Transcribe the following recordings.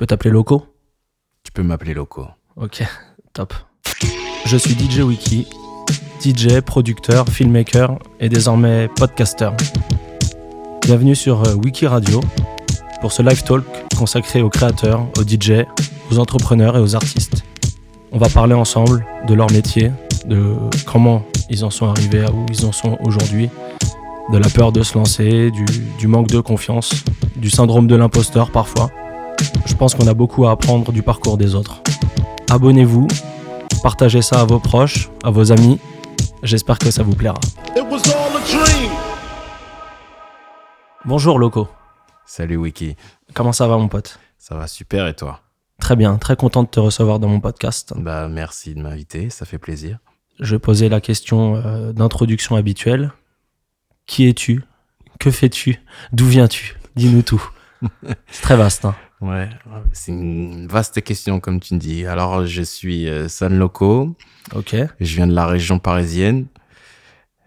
peux t'appeler Loco Tu peux m'appeler Loco. Ok, top. Je suis DJ Wiki, DJ, producteur, filmmaker et désormais podcaster. Bienvenue sur euh, Wiki Radio pour ce live talk consacré aux créateurs, aux DJ, aux entrepreneurs et aux artistes. On va parler ensemble de leur métier, de comment ils en sont arrivés à où ils en sont aujourd'hui, de la peur de se lancer, du, du manque de confiance, du syndrome de l'imposteur parfois. Je pense qu'on a beaucoup à apprendre du parcours des autres. Abonnez-vous, partagez ça à vos proches, à vos amis. J'espère que ça vous plaira. Bonjour Loco, Salut Wiki. comment ça va mon pote? Ça va super et toi? Très bien, très content de te recevoir dans mon podcast. Bah merci de m'inviter, ça fait plaisir. Je vais poser la question euh, d'introduction habituelle. Qui es-tu? Que fais-tu? D'où viens-tu? Dis-nous tout. C'est très vaste. Hein. Ouais, c'est une vaste question comme tu me dis. Alors je suis euh, San Loco, Ok. je viens de la région parisienne.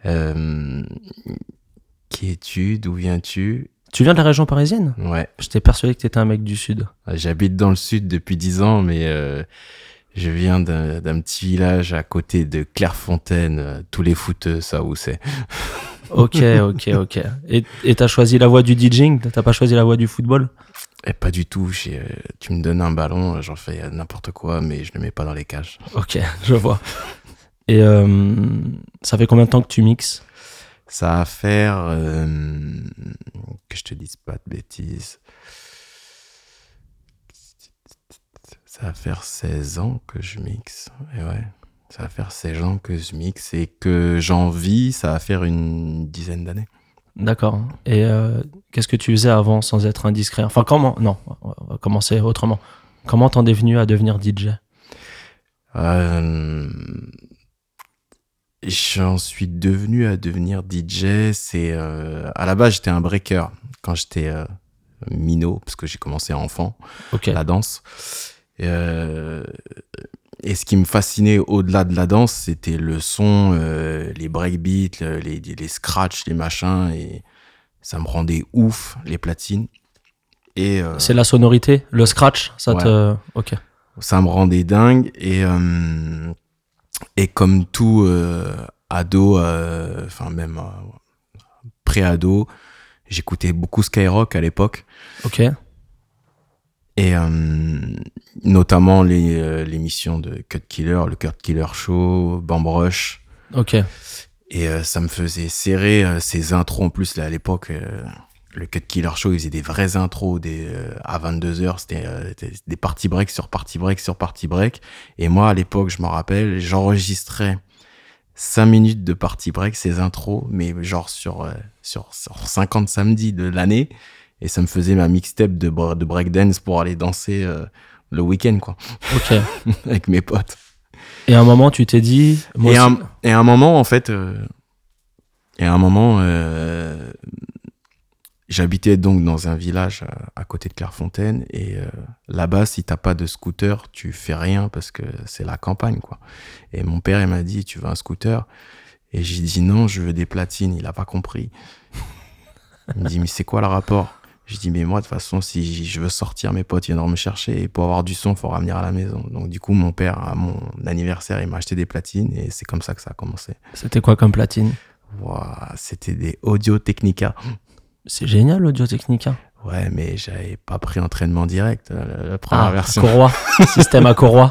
Euh, qui es-tu? D'où viens-tu? Tu viens de la région parisienne? Ouais, J'étais persuadé que tu étais un mec du sud. j'habite dans le sud depuis 10 ans, mais euh, je viens d'un petit village à côté de Clairefontaine. Euh, Tous les footeux, ça où c'est Ok, ok, ok. Et t'as choisi la voie du DJing? T'as pas choisi la voie du football? Et pas du tout. euh, tu me donnes un ballon, j'en fais euh, n'importe quoi, mais je ne le mets pas dans les cages. Ok, je vois. Et euh, ça fait combien de temps que tu mixes? Ça va faire. euh, que je te dise pas de bêtises. Ça va faire 16 ans que je mixe. Et ouais. Ça va faire 16 ans que je mixe et que j'en vis, ça va faire une dizaine d'années. D'accord. Et euh, qu'est-ce que tu faisais avant sans être indiscret? Enfin, comment Non, on va commencer autrement. Comment t'en es venu à devenir DJ Euh, J'en suis devenu à devenir DJ. C'est euh, à la base j'étais un breaker quand j'étais minot parce que j'ai commencé enfant Ok. la danse. Euh, et ce qui me fascinait au-delà de la danse, c'était le son, euh, les breakbeats, le- les, les scratchs, les machins, et ça me rendait ouf les platines. Et euh, C'est la sonorité, le scratch, ça te. Ok. ça me rendait dingue et euh, et comme tout ado enfin même pré-ado j'écoutais beaucoup Skyrock à l'époque Ok. Et euh, notamment les euh, l'émission de Cut Killer le Cut Killer Show Bam Rush. Ok. et euh, ça me faisait serrer euh, ces intros. En plus là à l'époque euh, le Cut Killer Show il faisait des vraies intros des, euh, à 22h c'était euh, des party break sur party break sur party break. Et moi à l'époque je m'en rappelle j'enregistrais 5 minutes de party break ces intros mais genre sur, euh, sur, sur 50 samedis de l'année et ça me faisait ma mixtape de, de breakdance pour aller danser euh, le week-end quoi Ok. avec mes potes Et à un moment, tu t'es dit. Moi et, un, et à un moment, en fait, euh, et à un moment, euh, j'habitais donc dans un village à, à côté de Clairefontaine. Et euh, là-bas, si t'as pas de scooter, tu fais rien parce que c'est la campagne, quoi. Et mon père, il m'a dit, tu veux un scooter? Et j'ai dit non, je veux des platines. Il a pas compris. Il me dit, mais c'est quoi le rapport? Je dis, mais moi, de toute façon, si je veux sortir, mes potes viendront me chercher. Et pour avoir du son, il faut ramener à la maison. Donc, du coup, mon père, à mon anniversaire, il m'a acheté des platines. Et c'est comme ça que ça a commencé. C'était quoi comme platine? Ouah, C'était des Audio Technica. C'est génial l'Audio Technica. Ouais, mais j'avais pas pris entraînement direct, euh, la première Ah, version. Courroie. Système à courroie.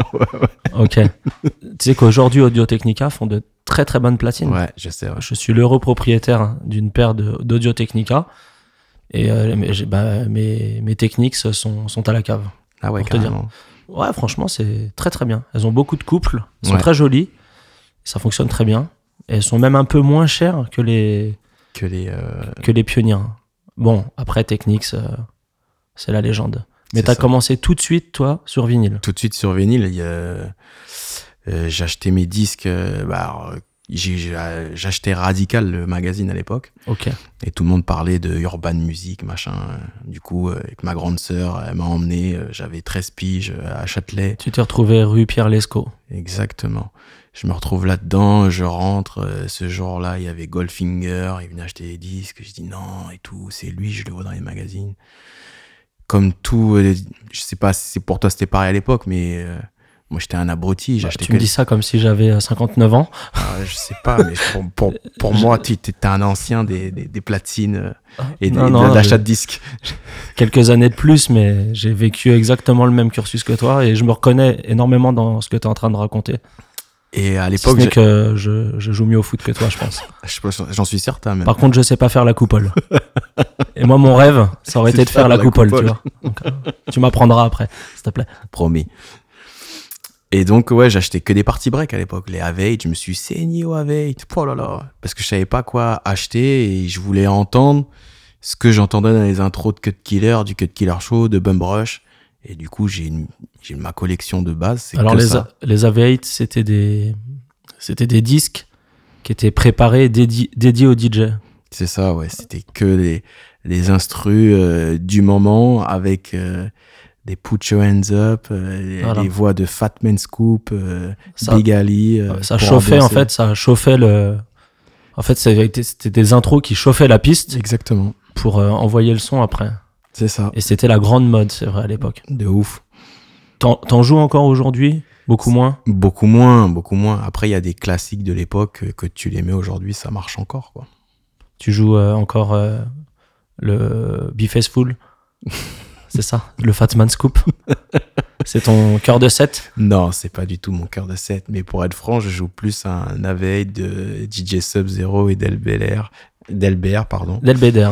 Ok. Tu sais qu'aujourd'hui, Audio Technica font de très très bonnes platines. Ouais, je sais, ouais. Je suis l'heureux propriétaire d'une paire d'Audio Technica. Et euh, bah, mes, mes techniques sont, sont à la cave. Ah ouais, Pour te dire. Ouais, franchement, c'est très très bien. Elles ont beaucoup de couples, elles sont Ouais. très jolies, ça fonctionne très bien. Et elles sont même un peu moins chères que les, Que les. euh, que les pionniers. Bon, après Technics, euh, c'est la légende. Mais t'as commencé tout de suite, toi, sur vinyle. tout de suite sur vinyle, a, euh, j'achetais mes disques. euh, bah, j'achetais Radical, le magazine à l'époque. Ok. Et tout le monde parlait de urban music, machin. Du coup, euh, avec ma grande sœur, elle m'a emmené. euh, J'avais 13 piges euh, à Châtelet. Tu t'es retrouvé rue Pierre Lescaut. Exactement. Je me retrouve là-dedans, je rentre. ce jour-là, il y avait Goldfinger, il venait acheter des disques. Je dis non et tout, c'est lui, je le vois dans les magazines. comme tout, je sais pas si c'est pour toi c'était pareil à l'époque, mais moi j'étais un abruti. Bah, tu que me dis ça comme si j'avais euh, 59 ans. Ah, je sais pas, mais pour, pour, pour moi, tu étais un ancien des, des, des platines euh, et, des- Non, et de l'achat euh, de disques. quelques années de plus, mais j'ai vécu exactement le même cursus que toi et je me reconnais énormément dans ce que tu es en train de raconter. Et à Si ce l'époque, j'ai- que je, je joue mieux au foot que toi, je pense. pense- j'en suis certain même. Par contre, je sais pas faire la coupole. Et moi, mon rêve, ça aurait été de faire la coupole, tu vois. Donc, euh, tu m'apprendras après, s'il te plaît. promis. Et donc, ouais, j'achetais que des parties break à l'époque. Les Aveit, je me suis saigné au Aveit. Oh là là. Parce que je savais pas quoi acheter et je voulais entendre ce que j'entendais dans les intros de Cut Killer, du Cut Killer Show, de Bum Rush. Et du coup, j'ai ma collection de base. Alors, que les, ça. les AV8, c'était des, c'était des disques qui étaient préparés, dédi- dédiés aux DJ. C'est ça, ouais. C'était que les, les instrus euh, du moment avec euh, des Put Your Hands Up, euh, les- Voilà. les voix de Fat Man Scoop, euh, Ça- Big Ali. euh, ça chauffait, en fait, ça chauffait le. En fait, c'était des intros qui chauffaient la piste Exactement. pour euh, envoyer le son après. C'est ça. Et c'était la grande mode, c'est vrai, à l'époque. De ouf. T'en joues encore aujourd'hui? Beaucoup moins? Beaucoup moins, beaucoup moins. Après, il y a des classiques de l'époque euh, que tu les mets aujourd'hui, ça marche encore, quoi. Tu joues encore le Bifaceful C'est ça Le Fatman Scoop C'est ton cœur de 7 Non, c'est pas du tout mon cœur de 7. Mais pour être franc, je joue plus un Avey de DJ Sub-Zero et d'LBR, d'LBR, pardon. Delbeder.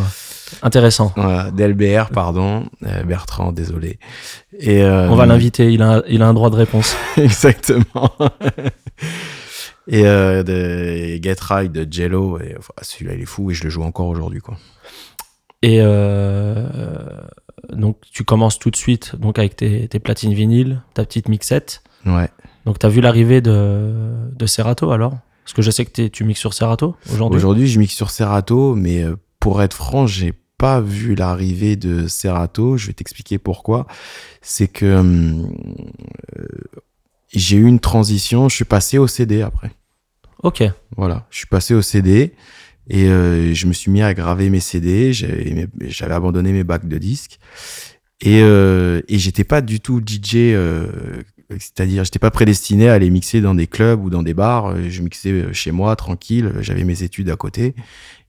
Intéressant. Voilà, pardon. Euh, Bertrand, désolé. Et, euh, On va l'inviter, il a, il a un droit de réponse. Exactement. et euh, de Get Right de Jello. Et, enfin, celui-là, il est fou et je le joue encore aujourd'hui, quoi. Et euh, donc, tu commences tout de suite donc avec tes, tes platines vinyles, ta petite mixette. Ouais. Donc, tu as vu l'arrivée de, de Serato alors? Parce que je sais que tu mixes sur Serato aujourd'hui. Aujourd'hui, je mixe sur Serato, mais euh, pour être franc, j'ai pas vu l'arrivée de Serato. Je vais t'expliquer pourquoi. C'est que hum, euh, j'ai eu une transition. Je suis passé au CD après. Ok. Voilà, je suis passé au CD et euh, je me suis mis à graver mes CD. J'avais abandonné mes bacs de disques et, euh, et j'étais pas du tout DJ. euh, c'est-à-dire, j'étais pas prédestiné à aller mixer dans des clubs ou dans des bars. Euh, Je mixais chez moi, tranquille. J'avais mes études à côté.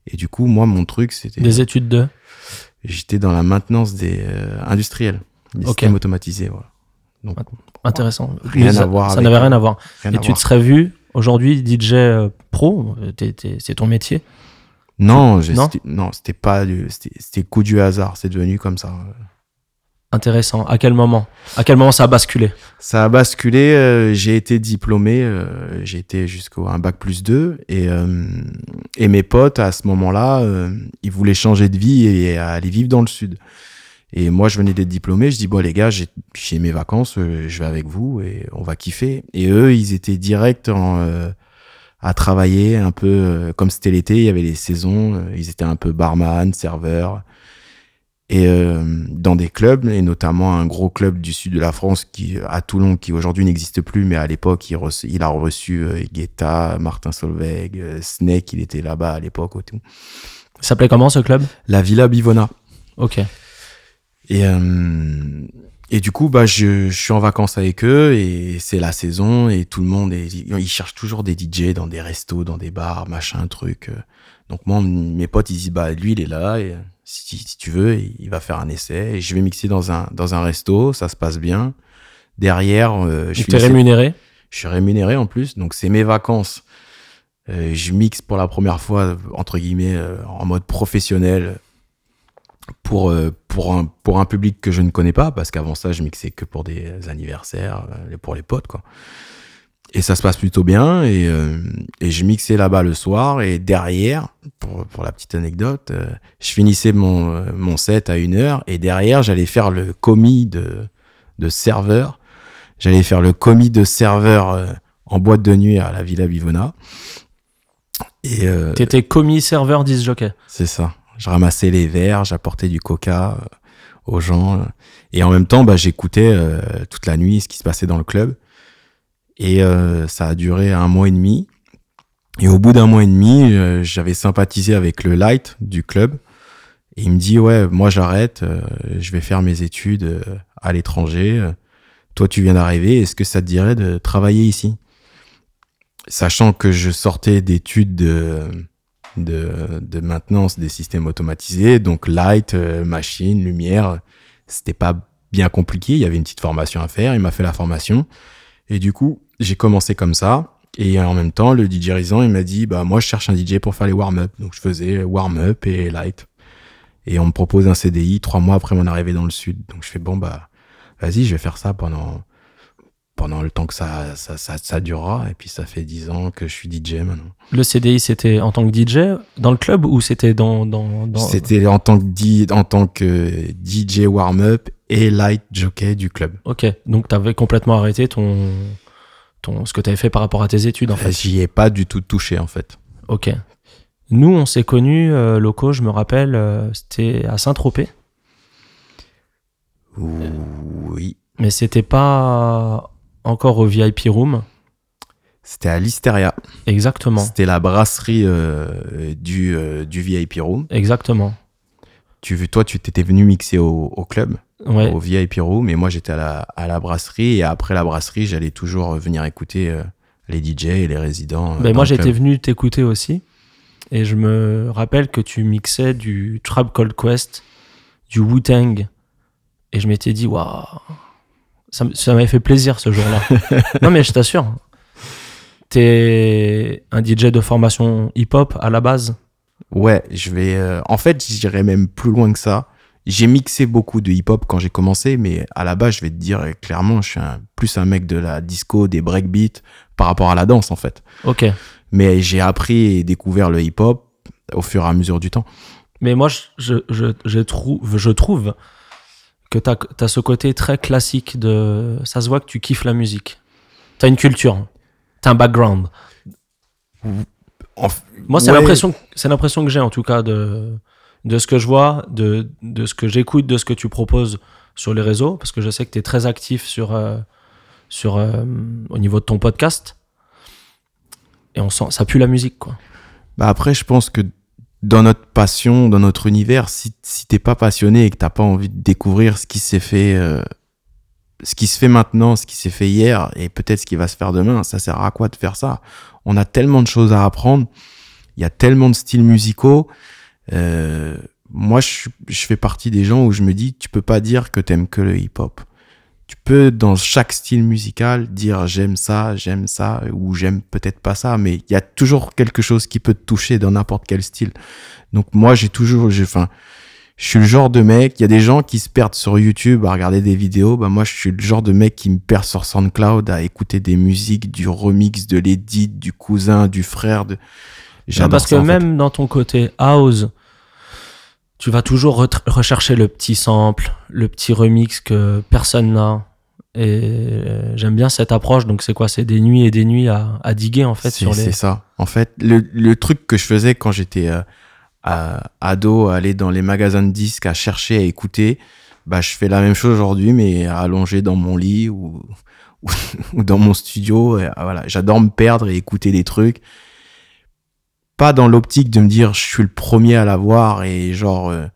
Et du coup, moi, mon truc, c'était. Des études de? J'étais dans la maintenance des euh, industriels, des Ok. systèmes automatisés. Voilà. Donc, Intéressant. Rien Mais à ça, voir Ça n'avait rien à voir. rien Et à tu voir. te serais vu aujourd'hui DJ euh, pro? Euh, C'est ton métier Non, Non c'était- non, c'était pas du, c'était coup du hasard. C'est devenu comme ça. Intéressant. À quel moment? À quel moment ça a basculé? Ça a basculé. euh, j'ai été diplômé. euh, j'ai été jusqu'au un bac plus 2 et euh, et mes potes à ce moment-là, euh, ils voulaient changer de vie et aller vivre dans le sud. Et moi, je venais d'être diplômé. Je dis bon les gars, j'ai mes vacances, euh, je vais avec vous et on va kiffer. Et eux, ils étaient directs en euh, à travailler un peu euh, comme c'était l'été. Il y avait les saisons. euh, ils étaient un peu barman, serveur et euh, dans des clubs et notamment un gros club du sud de la France qui à Toulon qui aujourd'hui n'existe plus mais à l'époque il, il a reçu euh, Guetta, Martin Solveig, euh, Snake, il était là-bas à l'époque tout. Ça s'appelait comment ce club? La Villa Bivona. Ok. Et et du coup bah je, je suis en vacances avec eux et c'est la saison et tout le monde est, ils cherchent toujours des DJ dans des restos, dans des bars, machin truc. euh. Donc moi mes potes ils disent bah lui il est là et si, si tu veux il va faire un essai et je vais mixer dans un dans un resto, ça se passe bien. Derrière euh, je finissais- rémunéré je suis rémunéré en plus, donc c'est mes vacances. Euh, je mixe pour la première fois, entre guillemets, euh, en mode professionnel pour, euh, pour, un, pour un public que je ne connais pas, parce qu'avant ça, je mixais que pour des anniversaires, euh, pour les potes, quoi. Et ça se passe plutôt bien, et, euh, et je mixais là-bas le soir, et derrière, pour, pour la petite anecdote, euh, je finissais mon, mon set à une heure, et derrière, j'allais faire le commis de, de serveur J'allais faire le commis de serveur euh, en boîte de nuit à la Villa Bivona. Et T'étais commis serveur 10 jockey. c'est ça. Je ramassais les verres, j'apportais du coca euh, aux gens. euh, et en même temps, bah, j'écoutais euh, toute la nuit ce qui se passait dans le club. Et ça a duré un mois et demi. Et au bout d'un mois et demi, j'avais sympathisé avec le light du club. Et il me dit, ouais, moi j'arrête, je vais faire mes études à l'étranger. Toi, tu viens d'arriver, est-ce que ça te dirait de travailler ici? Sachant que je sortais d'études de, maintenance des systèmes automatisés, donc light, euh, machine, lumière, c'était pas bien compliqué, il y avait une petite formation à faire, il m'a fait la formation. Et du coup, j'ai commencé comme ça. Et en même temps, le DJ Rizan, il m'a dit, bah, moi, je cherche un DJ pour faire les warm-up. Donc, je faisais warm-up et light. Et on me propose un CDI trois mois après mon arrivée dans le sud. Donc, je fais, bon, bah, vas-y, je vais faire ça pendant, pendant le temps que ça, ça, ça, ça durera. Et puis, ça fait dix ans que je suis DJ maintenant. Le CDI, c'était en tant que DJ dans le club ou c'était dans, dans, dans... C'était en tant que, di- en tant que DJ warm-up et light jockey du club. Ok, donc tu avais complètement arrêté ton, ton, ce que tu avais fait par rapport à tes études en fait. J'y ai pas du tout touché, en fait. Ok. Nous, on s'est connus euh, locaux, je me rappelle, euh, c'était à Saint-Tropez, Oui. mais c'était pas encore au VIP Room. C'était à l'Hysteria. Exactement. C'était la brasserie euh, du, euh, du VIP Room. Exactement. Tu, toi, tu t'étais venu mixer au, au club, Ouais. au VIP Room, et moi, j'étais à la, à la brasserie. Et après la brasserie, j'allais toujours venir écouter euh, les DJ et les résidents. euh, Ben moi, j'étais venu t'écouter aussi. Et je me rappelle que tu mixais du Trap Cold Quest, du Wu-Tang. Et je m'étais dit, waouh, ça, ça m'avait fait plaisir ce jour-là. non, mais je t'assure, t'es un DJ de formation hip-hop à la base? Ouais, je vais. euh, en fait, j'irais même plus loin que ça. J'ai mixé beaucoup de hip-hop quand j'ai commencé, mais à la base, je vais te dire euh, clairement, je suis un- plus un mec de la disco, des breakbeats, par rapport à la danse, en fait. Ok. Mais j'ai appris et découvert le hip-hop au fur et à mesure du temps. Mais moi, je, je, je, je trouve, je trouve que t'as as ce côté très classique de. Ça se voit que tu kiffes la musique. T'as une culture. T'as un background. En Moi, c'est Ouais. l'impression, l'impression que j'ai en tout cas de, de ce que je vois, de, de ce que j'écoute, de ce que tu proposes sur les réseaux, parce que je sais que tu es très actif sur, euh, sur, euh, au niveau de ton podcast. Et on sent, ça pue la musique, quoi. Bah après, je pense que dans notre passion, dans notre univers, si, si t'es pas passionné et que t'as pas envie de découvrir ce qui s'est fait, euh, ce qui se fait maintenant, ce qui s'est fait hier et peut-être ce qui va se faire demain, ça sert à quoi de faire ça? On a tellement de choses à apprendre, il y a tellement de styles musicaux. Euh, moi, je, je fais partie des gens où je me dis, tu peux pas dire que t'aimes que le hip-hop. Tu peux, dans chaque style musical, dire j'aime ça, j'aime ça, ou j'aime peut-être pas ça, mais il y a toujours quelque chose qui peut te toucher dans n'importe quel style. Donc moi, j'ai toujours, j'ai, enfin, je suis le genre de mec, il y a des gens qui se perdent sur YouTube à regarder des vidéos, bah moi, je suis le genre de mec qui me perd sur SoundCloud à écouter des musiques, du remix, de l'édit, du cousin, du frère, de... J'adore parce ça, que fait. même dans ton côté house, tu vas toujours re- rechercher le petit sample, le petit remix que personne n'a. Et euh, j'aime bien cette approche. Donc, c'est quoi? C'est des nuits et des nuits à, à diguer, en fait, C'est sur les. c'est ça. En fait, le, le truc que je faisais quand j'étais euh, ado, aller dans les magasins de disques, à chercher, à écouter, bah, je fais la même chose aujourd'hui, mais allongé dans mon lit ou, dans mon studio. Et, ah, voilà, J'adore me perdre et écouter des trucs. Pas dans l'optique de me dire je suis le premier à l'avoir et genre, euh,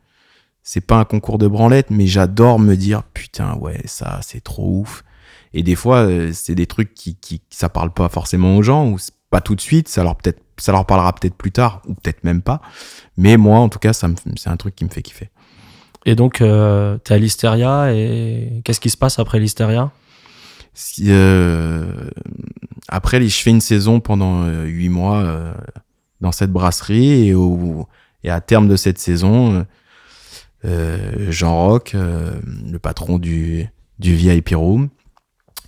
c'est pas un concours de branlette, mais j'adore me dire putain, ouais, ça, c'est trop ouf. Et des fois, euh, c'est des trucs qui, qui, ça parle pas forcément aux gens, ou pas tout de suite, ça leur peut-être, ça leur parlera peut-être plus tard, ou peut-être même pas. Mais moi, en tout cas, ça c'est un truc qui me fait kiffer. Et donc, euh, t'es à l'Hystéria. Et qu'est-ce qui se passe après l'Hystéria Si, euh, après, je fais une saison pendant euh, huit mois dans cette brasserie, et, au, et à terme de cette saison, euh, euh, Jean Roch, euh, le patron du, du VIP Room,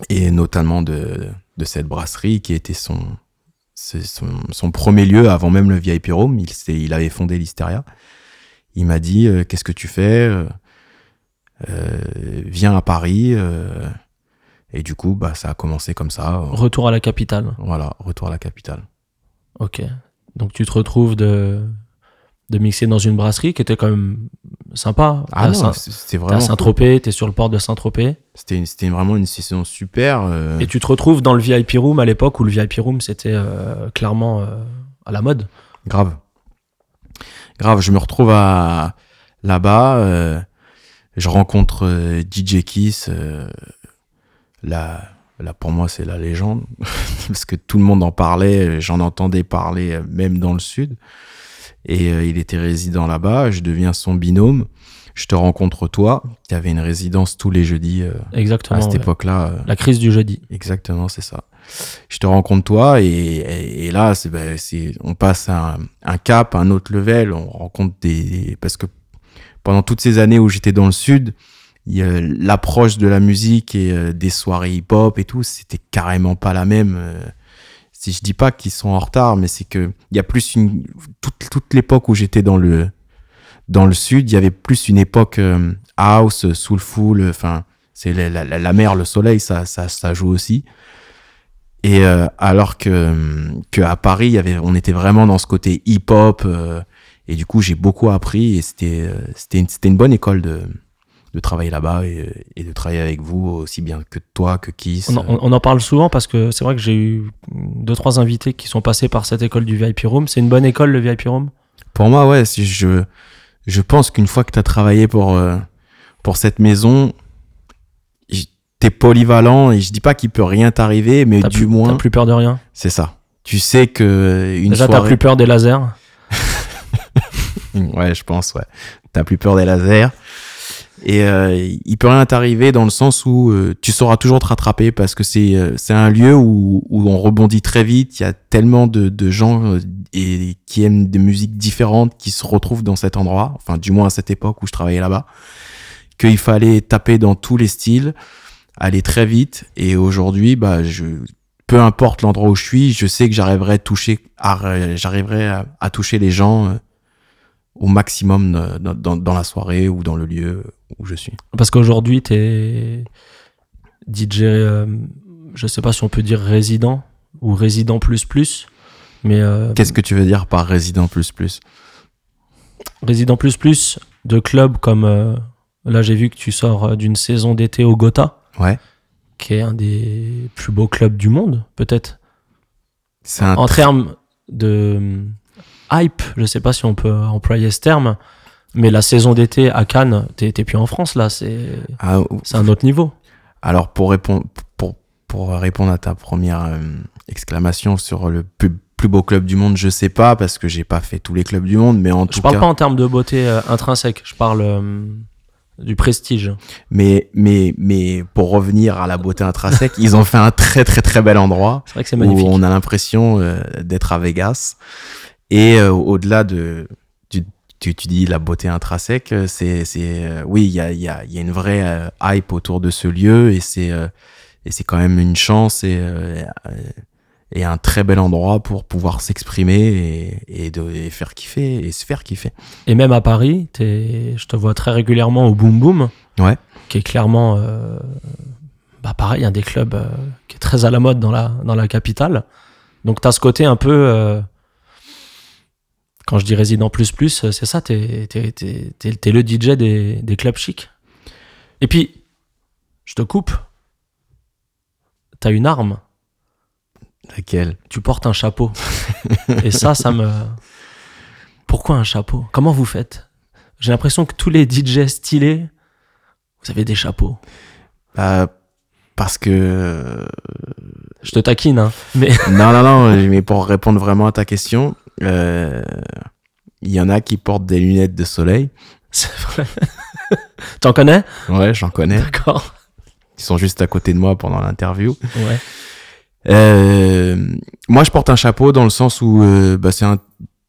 et notamment de, de cette brasserie qui était son, son, son premier lieu avant même le VIP Room. Il, il avait fondé l'Hysteria. Il m'a dit euh, Qu'est-ce que tu fais Viens à Paris. et du coup, bah, ça a commencé comme ça. Retour à la capitale. Voilà, retour à la capitale. Ok. Donc, tu te retrouves de, de mixer dans une brasserie qui était quand même sympa. Ah à c'était à vraiment. cool. Saint-Tropez, t'es sur le port de Saint-Tropez. C'était vraiment une session super. euh, Et tu te retrouves dans le VIP Room à l'époque où le VIP Room c'était euh, clairement euh, à la mode. Grave. Grave, je me retrouve à. là-bas, je rencontre DJ Kiss. euh, là, pour moi, c'est la légende. parce que tout le monde en parlait. J'en entendais parler euh, même dans le sud. Et euh, il était résident là-bas. Je deviens son binôme. Je te rencontre toi, qui avait une résidence tous les jeudis euh, Exactement. à cette ouais. époque-là. euh, La crise du jeudi. Exactement, c'est ça. Je te rencontre toi et, et, et là, c'est, ben, c'est, on passe un, un cap, un autre level. On rencontre des parce que pendant toutes ces années où j'étais dans le sud, l'approche de la musique et euh, des soirées hip-hop et tout, c'était carrément pas la même. euh. Si je dis pas qu'ils sont en retard, mais c'est que il y a plus une toute, toute l'époque où j'étais dans le dans le sud, il y avait plus une époque euh, house, soulful, enfin c'est la, la, la mer, le soleil, ça, ça, ça joue aussi. Et alors que, que Paris, on était vraiment dans ce côté hip-hop. et du coup, j'ai beaucoup appris et c'était, c'était, une, une bonne école de, de travailler là-bas et, et de travailler avec vous aussi bien que toi, que Kiss. On, en- on en parle souvent parce que c'est vrai que j'ai eu deux, trois invités qui sont passés par cette école du VIP Room. C'est une bonne école, le VIP Room? Pour moi, ouais, si je, je pense qu'une fois que tu as travaillé pour, euh, pour cette maison, t'es polyvalent et je dis pas qu'il peut rien t'arriver, mais T'as du plus, moins, t'as plus peur de rien? c'est ça. Tu sais que une Déjà, t'as soirée. plus peur des lasers? Ouais, je pense, ouais. T'as plus peur des lasers. Et euh, il peut rien t'arriver dans le sens où euh, tu sauras toujours te rattraper parce que c'est euh, c'est un lieu où, où on rebondit très vite. Il y a tellement de, de gens euh, et qui aiment des musiques différentes qui se retrouvent dans cet endroit, enfin du moins à cette époque où je travaillais là-bas, qu'il fallait taper dans tous les styles, aller très vite. Et aujourd'hui, bah je peu importe l'endroit où je suis, je sais que j'arriverai à toucher, à- j'arriverai à, à toucher les gens euh, au maximum euh, dans, dans, dans la soirée ou dans le lieu où je suis. Parce qu'aujourd'hui, t'es DJ, euh, je sais pas si on peut dire résident ou résident plus plus, mais euh, Qu'est-ce que tu veux dire par résident plus plus? Résident plus plus de clubs comme euh, là j'ai vu que tu sors d'une saison d'été au Gotha, Ouais. qui est un des plus beaux clubs du monde, peut-être. C'est un En termes de hype, je sais pas si on peut employer ce terme, mais la saison d'été à Cannes, t'es t'es plus en France là, c'est Ah, c'est un autre niveau. alors pour répondre pour pour répondre à ta première euh, exclamation sur le plus, plus beau club du monde, je sais pas parce que j'ai pas fait tous les clubs du monde, mais en Je tout parle cas, pas en termes de beauté euh, intrinsèque, je parle euh, du prestige. mais mais mais pour revenir à la beauté intrinsèque, ils ont fait un très très très bel endroit. C'est vrai que c'est où on a l'impression d'être à Vegas. Et euh, au-delà de, tu, tu dis la beauté intrinsèque, euh, c'est, c'est, euh, oui, il y a, y, a, y a une vraie euh, hype autour de ce lieu et c'est, et c'est quand même une chance et, et un très bel endroit pour pouvoir s'exprimer et, et, de, et faire kiffer et se faire kiffer. Et même à Paris, t'es- je te vois très régulièrement au Boom Boom, Ouais. qui est clairement, euh, bah pareil, un des clubs euh, qui est très à la mode dans la, dans la capitale. Donc t'as ce côté un peu, euh, quand je dis résident plus plus, euh, c'est ça, t'es le DJ des, des clubs chics. Et puis, je te coupe, t'as une arme, Laquelle? Tu portes un chapeau. Et ça, ça me... Pourquoi un chapeau? Comment vous faites? J'ai l'impression que tous les DJ stylés, vous avez des chapeaux. Bah, Parce que euh, Je te taquine, hein. Mais non, non, non, mais pour répondre vraiment à ta question, euh, il y en a qui portent des lunettes de soleil. c'est vrai. T'en connais? Ouais, j'en connais. D'accord. Ils sont juste à côté de moi pendant l'interview. Ouais. Euh, moi, je porte un chapeau dans le sens où euh, bah, c'est un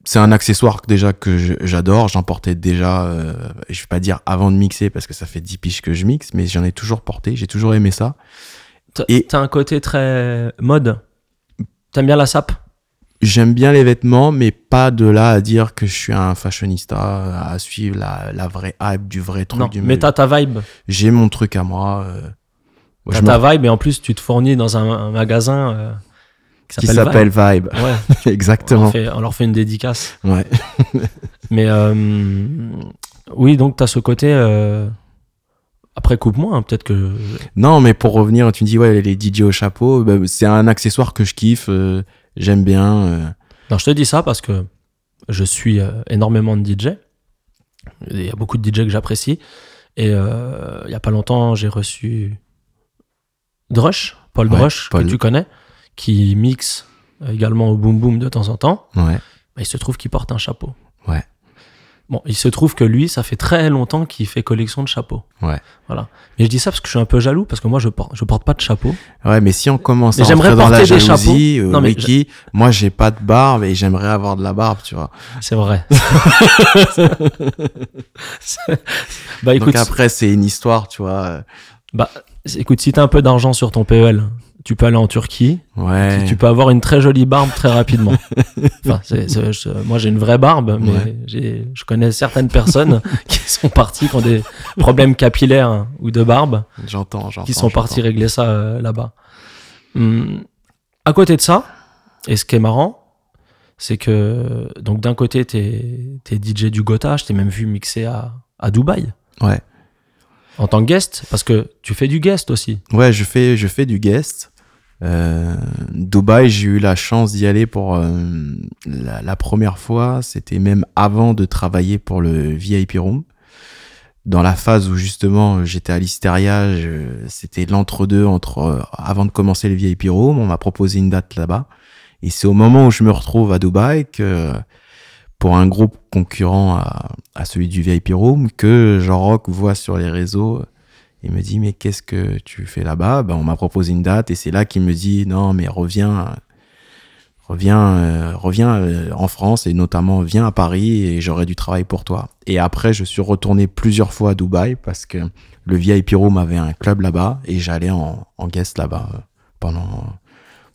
c'est un accessoire déjà que j'adore. J'en portais déjà, euh, je vais pas dire avant de mixer parce que ça fait 10 piges que je mixe, mais j'en ai toujours porté. J'ai toujours aimé ça. T'as Et- t'as un côté très mode. T'aimes bien la sape? J'aime bien les vêtements, mais pas de là à dire que je suis un fashionista, à suivre la, la vraie hype du vrai truc. Non, du mais t'as ta vibe. J'ai mon truc à moi. euh, T'as me- ta vibe et en plus, tu te fournis dans un, un magasin euh, qui s'appelle Vibe. Vibe. Ouais, on Exactement. leur, fait, on leur fait une dédicace. Ouais. Mais euh, oui, donc t'as ce côté. Après, coupe-moi, hein, peut-être que. Non, mais pour revenir, tu me dis, ouais, les DJ au chapeau, bah, c'est un accessoire que je kiffe, euh, j'aime bien. euh. Non, je te dis ça parce que je suis euh, énormément de DJ. Il y a beaucoup de DJ que j'apprécie. Et il y a pas longtemps, j'ai reçu Drush, Paul Ouais, Drush, Paul. que tu connais, qui mixe également au Boom Boom de temps en temps. Ouais. Bah, il se trouve qu'il porte un chapeau. Ouais. Bon, il se trouve que lui, ça fait très longtemps qu'il fait collection de chapeaux. Ouais. Voilà. Mais je dis ça parce que je suis un peu jaloux, parce que moi, je porte, je porte pas de chapeau. Ouais, mais si on commence Mais à rentrer dans la jalousie, chapeaux. euh, Non, mais Wiki, moi j'ai pas de barbe et j'aimerais avoir de la barbe, tu vois. C'est vrai. bah écoute, Donc après c'est une histoire, tu vois. bah, écoute, si t'as un peu d'argent sur ton PEL, tu peux aller en Turquie. Ouais. Tu peux avoir une très jolie barbe très rapidement. enfin, je- moi, j'ai une vraie barbe, mais Ouais. je connais certaines personnes qui sont parties, qui ont des problèmes capillaires ou de barbe, J'entends, j'entends. qui sont partis régler ça euh, là-bas. Hum, à côté de ça, et ce qui est marrant, c'est que donc d'un côté, t'es es DJ du Gotha, je t'ai même vu mixer à, à Dubaï Ouais. En tant que guest, parce que tu fais du guest aussi. Ouais, je fais, je fais du guest. Euh, Dubaï, j'ai eu la chance d'y aller pour euh, la, première fois. C'était même avant de travailler pour le VIP Room. Dans la phase où justement j'étais à l'Hysteria, je- c'était l'entre-deux entre euh, avant de commencer le VIP Room. On m'a proposé une date là-bas. Et c'est au moment où je me retrouve à Dubaï que pour un groupe concurrent à, celui du VIP Room que Jean-Roch voit sur les réseaux il me dit, mais qu'est-ce que tu fais là-bas? Ben, On m'a proposé une date et c'est là qu'il me dit, non, mais reviens, reviens, euh, reviens euh, en France et notamment viens à Paris et j'aurai du travail pour toi. Et après, je suis retourné plusieurs fois à Dubaï parce que le VIP Room avait un club là-bas et j'allais en, en guest là-bas euh, pendant,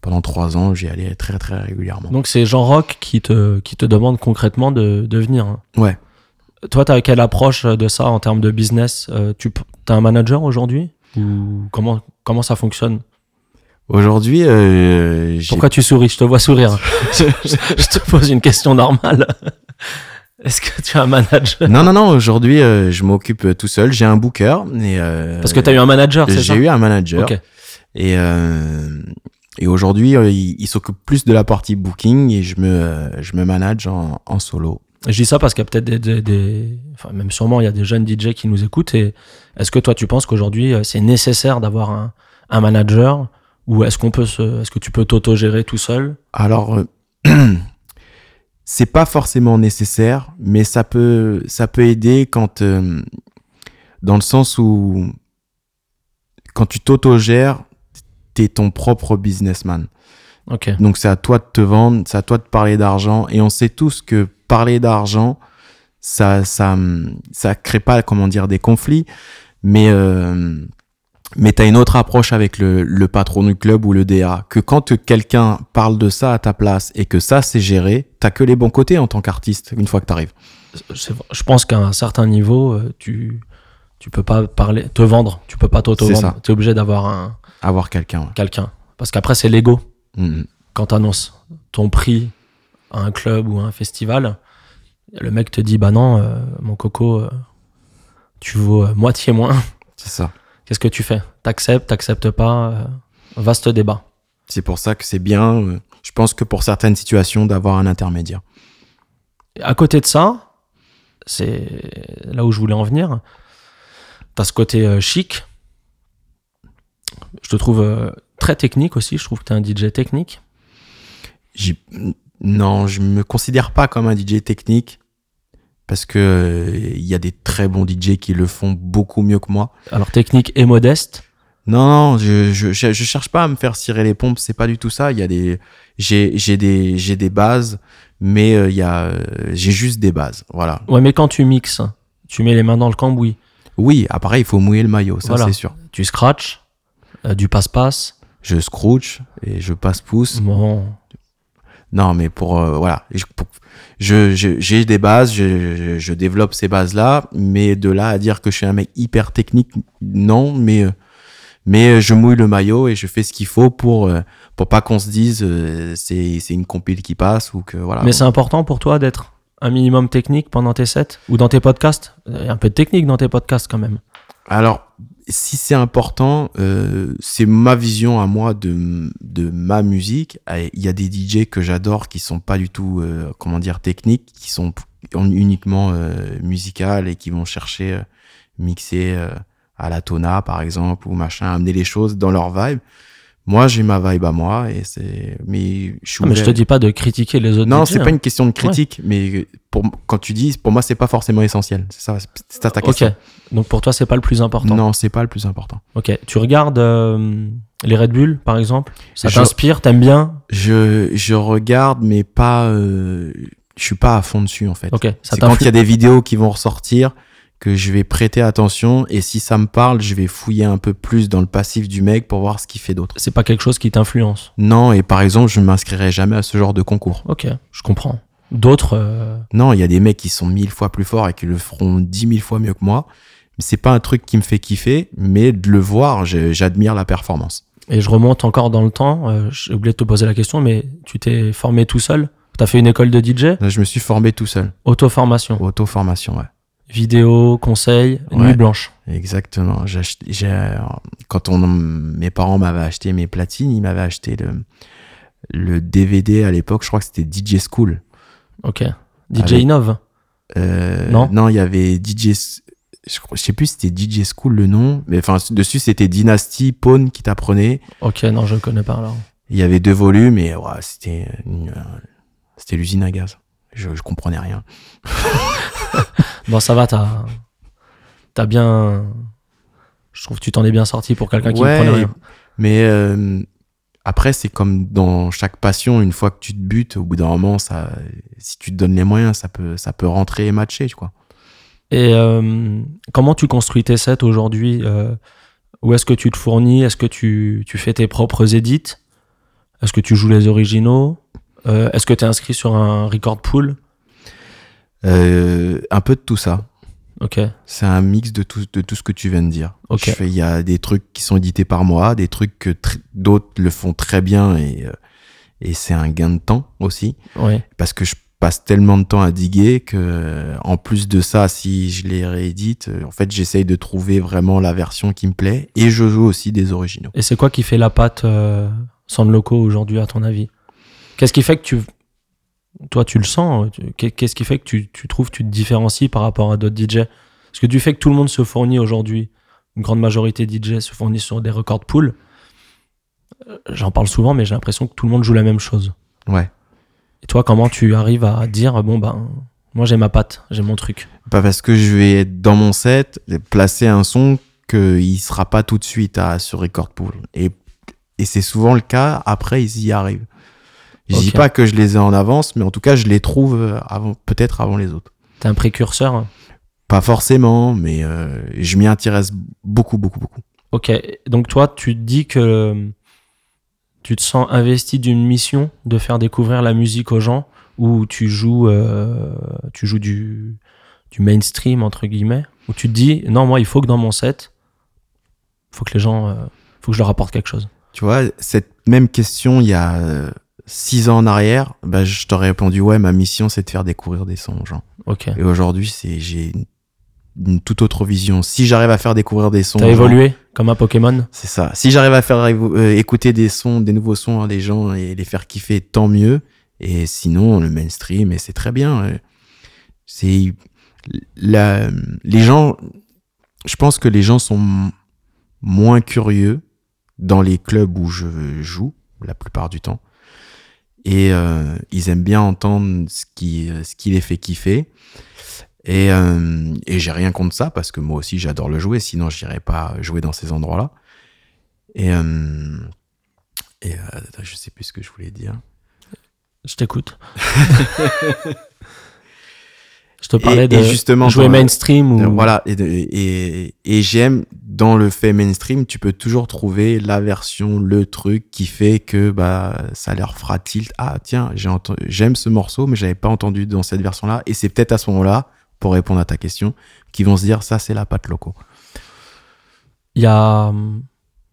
pendant trois ans. J'y allais très, très régulièrement. Donc c'est Jean Rock qui te, qui te demande concrètement de, de venir. hein. Ouais. Toi, tu as quelle approche de ça en termes de business Euh, Tu as un manager aujourd'hui? Ou comment, comment ça fonctionne? Aujourd'hui, euh, Pourquoi tu souris? Je te vois sourire. je, je- je te pose une question normale. Est-ce que tu as un manager? Non, non, non, aujourd'hui, euh, je m'occupe euh, tout seul. J'ai un booker. Et, euh, Parce que tu as eu un manager, c'est ça? J'ai eu un manager. Ok. Et, euh, et aujourd'hui, euh, il, il s'occupe plus de la partie booking et je me, je me manage en, en solo. Je dis ça parce qu'il y a peut-être des, des- des- Enfin, même sûrement, il y a des jeunes DJ qui nous écoutent. Et est-ce que toi, tu penses qu'aujourd'hui, euh, c'est nécessaire d'avoir un, un manager Ou est-ce qu'on peut se... Est-ce que tu peux t'auto-gérer tout seul? Alors, euh, c'est pas forcément nécessaire, mais ça peut, ça peut aider quand, euh, dans le sens où, quand tu t'autogères, t'es ton propre businessman. Donc c'est à toi de te vendre, c'est à toi de parler d'argent. Et on sait tous que parler d'argent, ça, ça, ça crée pas, comment dire, des conflits. Mais, euh, mais t'as une autre approche avec le, le patron du club ou le DA. Que quand quelqu'un parle de ça à ta place et que ça c'est géré, t'as que les bons côtés en tant qu'artiste une fois que t'arrives. C'est- Je pense qu'à un certain niveau, euh, tu tu peux pas parler, te vendre, tu peux pas t'auto-vendre. Tu es obligé d'avoir un Avoir quelqu'un. ouais. quelqu'un. Parce qu'après, c'est l'ego. Mhm. Quand tu annonces ton prix à un club ou à un festival, le mec te dit Bah non, euh, mon coco, euh, tu vaux euh, moitié moins. C'est ça. Qu'est-ce que tu fais? T'acceptes, t'acceptes pas euh, Vaste débat. C'est pour ça que c'est bien, je pense que pour certaines situations, d'avoir un intermédiaire. À côté de ça, c'est là où je voulais en venir. T'as ce côté euh, chic. Je te trouve euh, très technique aussi. Je trouve que t'es un DJ technique. Non, je me considère pas comme un DJ technique parce que euh, il y a des très bons DJ qui le font beaucoup mieux que moi. Alors technique et modeste. Non, non, je, je, je, je cherche pas à me faire cirer les pompes, c'est pas du tout ça. Il y a des, j'ai, j'ai des, j'ai des bases, mais euh, il y a, euh, j'ai juste des bases, voilà. Ouais, mais quand tu mixes, tu mets les mains dans le cambouis. Oui, après il faut mouiller le maillot, ça Voilà. c'est sûr. Tu scratches, euh, du passe-passe. Je scrooge et je passe. Bon, Non, mais pour euh, voilà, je, pour- je- je- j'ai des bases, je, je, développe ces bases-là, mais de là à dire que je suis un mec hyper technique, non, mais euh, mais je mouille le maillot et je fais ce qu'il faut pour pour pas qu'on se dise c'est c'est une compile qui passe ou que voilà. Mais c'est important pour toi d'être un minimum technique pendant tes sets ou dans tes podcasts? Il y a un peu de technique dans tes podcasts quand même. Alors si c'est important, euh, c'est ma vision à moi de, de ma musique. Et Il y a des DJ que j'adore qui sont pas du tout, euh, comment dire, techniques, qui sont uniquement euh, musicales et qui vont chercher mixer à la tona par exemple ou machin, amener les choses dans leur vibe. Moi, j'ai ma vibe à moi et c'est. Mais je suis Ah, mais je te dis pas de critiquer les autres. Non, c'est hein. pas une question de critique, mais pour, quand tu dis, pour moi, c'est pas forcément essentiel. C'est ça, c'est ta question. Ok. Donc pour toi, c'est pas le plus important. Non, c'est pas le plus important. Ok. Tu regardes euh, les Red Bull, par exemple? Ça Je- t'inspire? T'aimes bien? Je, je regarde, mais pas. euh, je suis pas à fond dessus, en fait. Ok. C'est quand il y a des vidéos qui vont ressortir que je vais prêter attention et si ça me parle, je vais fouiller un peu plus dans le passif du mec pour voir ce qu'il fait d'autre. C'est pas quelque chose qui t'influence? Non, et par exemple, je m'inscrirai jamais à ce genre de concours. Ok. Je comprends. D'autres. euh, Non, il y a des mecs qui sont mille fois plus forts et qui le feront dix mille fois mieux que moi. C'est pas un truc qui me fait kiffer, mais de le voir, j'admire la performance. Et je remonte encore dans le temps. euh, J'ai oublié de te poser la question, mais tu t'es formé tout seul? T'as fait une école de DJ je me suis formé tout seul. Auto-formation. Auto-formation, ouais. Vidéo, conseil, Ouais. nuit blanche. Exactement. J'ai acheté- j'ai- quand on, mes parents m'avaient acheté mes platines, ils m'avaient acheté le, le DVD à l'époque, je crois que c'était DJ School. Ok. DJ Avec- Innove. Euh, Non Non, il y avait DJ. Je, crois- je sais plus si c'était DJ School le nom, mais enfin, dessus c'était Dynasty, Pawn qui t'apprenait. Ok, non, je ne connais pas alors. Il y avait deux volumes et ouais, c'était euh, c'était l'usine à gaz. Je, je comprenais rien. Bon, ça va, t'as as bien. Je trouve que tu t'en es bien sorti pour quelqu'un qui Ouais, rien. Mais euh, après, c'est comme dans chaque passion, une fois que tu te butes, au bout d'un moment, ça, si tu te donnes les moyens, ça peut, ça peut rentrer et matcher, quoi. Et euh, comment tu construis tes sets aujourd'hui euh, Où est-ce que tu te fournis? Est-ce que tu, tu fais tes propres edits? Est-ce que tu joues les originaux? Est-ce que tu es inscrit sur un record pool? Euh, un peu de tout ça. Ok, C'est un mix de tout, de tout ce que tu viens de dire. Ok. Il y a des trucs qui sont édités par moi, des trucs que tr- d'autres le font très bien et, euh, et c'est un gain de temps aussi. ouais. Parce que je passe tellement de temps à diguer que, euh, en plus de ça, si je les réédite, en fait, j'essaye de trouver vraiment la version qui me plaît et je joue aussi des originaux. Et c'est quoi qui fait la patte euh, Sound Loco aujourd'hui, à ton avis? Qu'est-ce qui fait que tu. Toi, tu le sens Qu'est-ce qui fait que tu, tu trouves que tu te différencies par rapport à d'autres DJ Parce que du fait que tout le monde se fournit aujourd'hui, une grande majorité de DJ se fournissent sur des record pools, euh, j'en parle souvent, mais j'ai l'impression que tout le monde joue la même chose. Ouais. Et toi, comment tu arrives à dire, bon, ben, moi j'ai ma patte, j'ai mon truc? Pas parce que je vais être dans mon set, placer un son qu'il sera pas tout de suite à, sur Record Pool. Et, et c'est souvent le cas, après ils y arrivent. Je dis pas que je les ai en avance, mais en tout cas je les trouve euh, avant, peut-être avant les autres. T'es un précurseur hein Pas forcément, mais euh, je m'y intéresse beaucoup, beaucoup, beaucoup. Ok, donc toi, tu te dis que tu te sens investi d'une mission de faire découvrir la musique aux gens ou tu joues, euh, tu joues du, du mainstream, entre guillemets, ou tu te dis, non, moi, il faut que dans mon set, il faut que les gens, euh, faut que je leur apporte quelque chose. Tu vois, cette même question il y a euh, six ans en arrière, bah, je t'aurais répondu ouais, ma mission c'est de faire découvrir des sons aux gens. Ok. Et aujourd'hui, c'est j'ai une, une toute autre vision. Si j'arrive à faire découvrir des sons, T'as aux gens, évolué comme un Pokémon? C'est ça. Si j'arrive à faire euh, écouter des sons, des nouveaux sons à des gens et les faire kiffer, tant mieux. Et sinon, le mainstream, et c'est très bien. euh, C'est la, les gens. Je pense que les gens sont moins curieux dans les clubs où je joue la plupart du temps. Et euh, ils aiment bien entendre ce qui, euh, ce qui les fait kiffer. Et, euh, et j'ai rien contre ça parce que moi aussi j'adore le jouer, sinon j'irais pas jouer dans ces endroits-là. Et, euh, et attends, je sais plus ce que je voulais dire. Je t'écoute. je te parlais Et- de et justement, jouer mainstream ou... Voilà, et, de- et, et j'aime dans le fait mainstream, tu peux toujours trouver la version, le truc qui fait que bah ça leur fera tilt. Ah tiens, j'aime ce morceau, mais j'avais pas entendu dans cette version-là. Et c'est peut-être à ce moment-là, pour répondre à ta question, qu'ils vont se dire ça c'est la patte loco. il y a hum,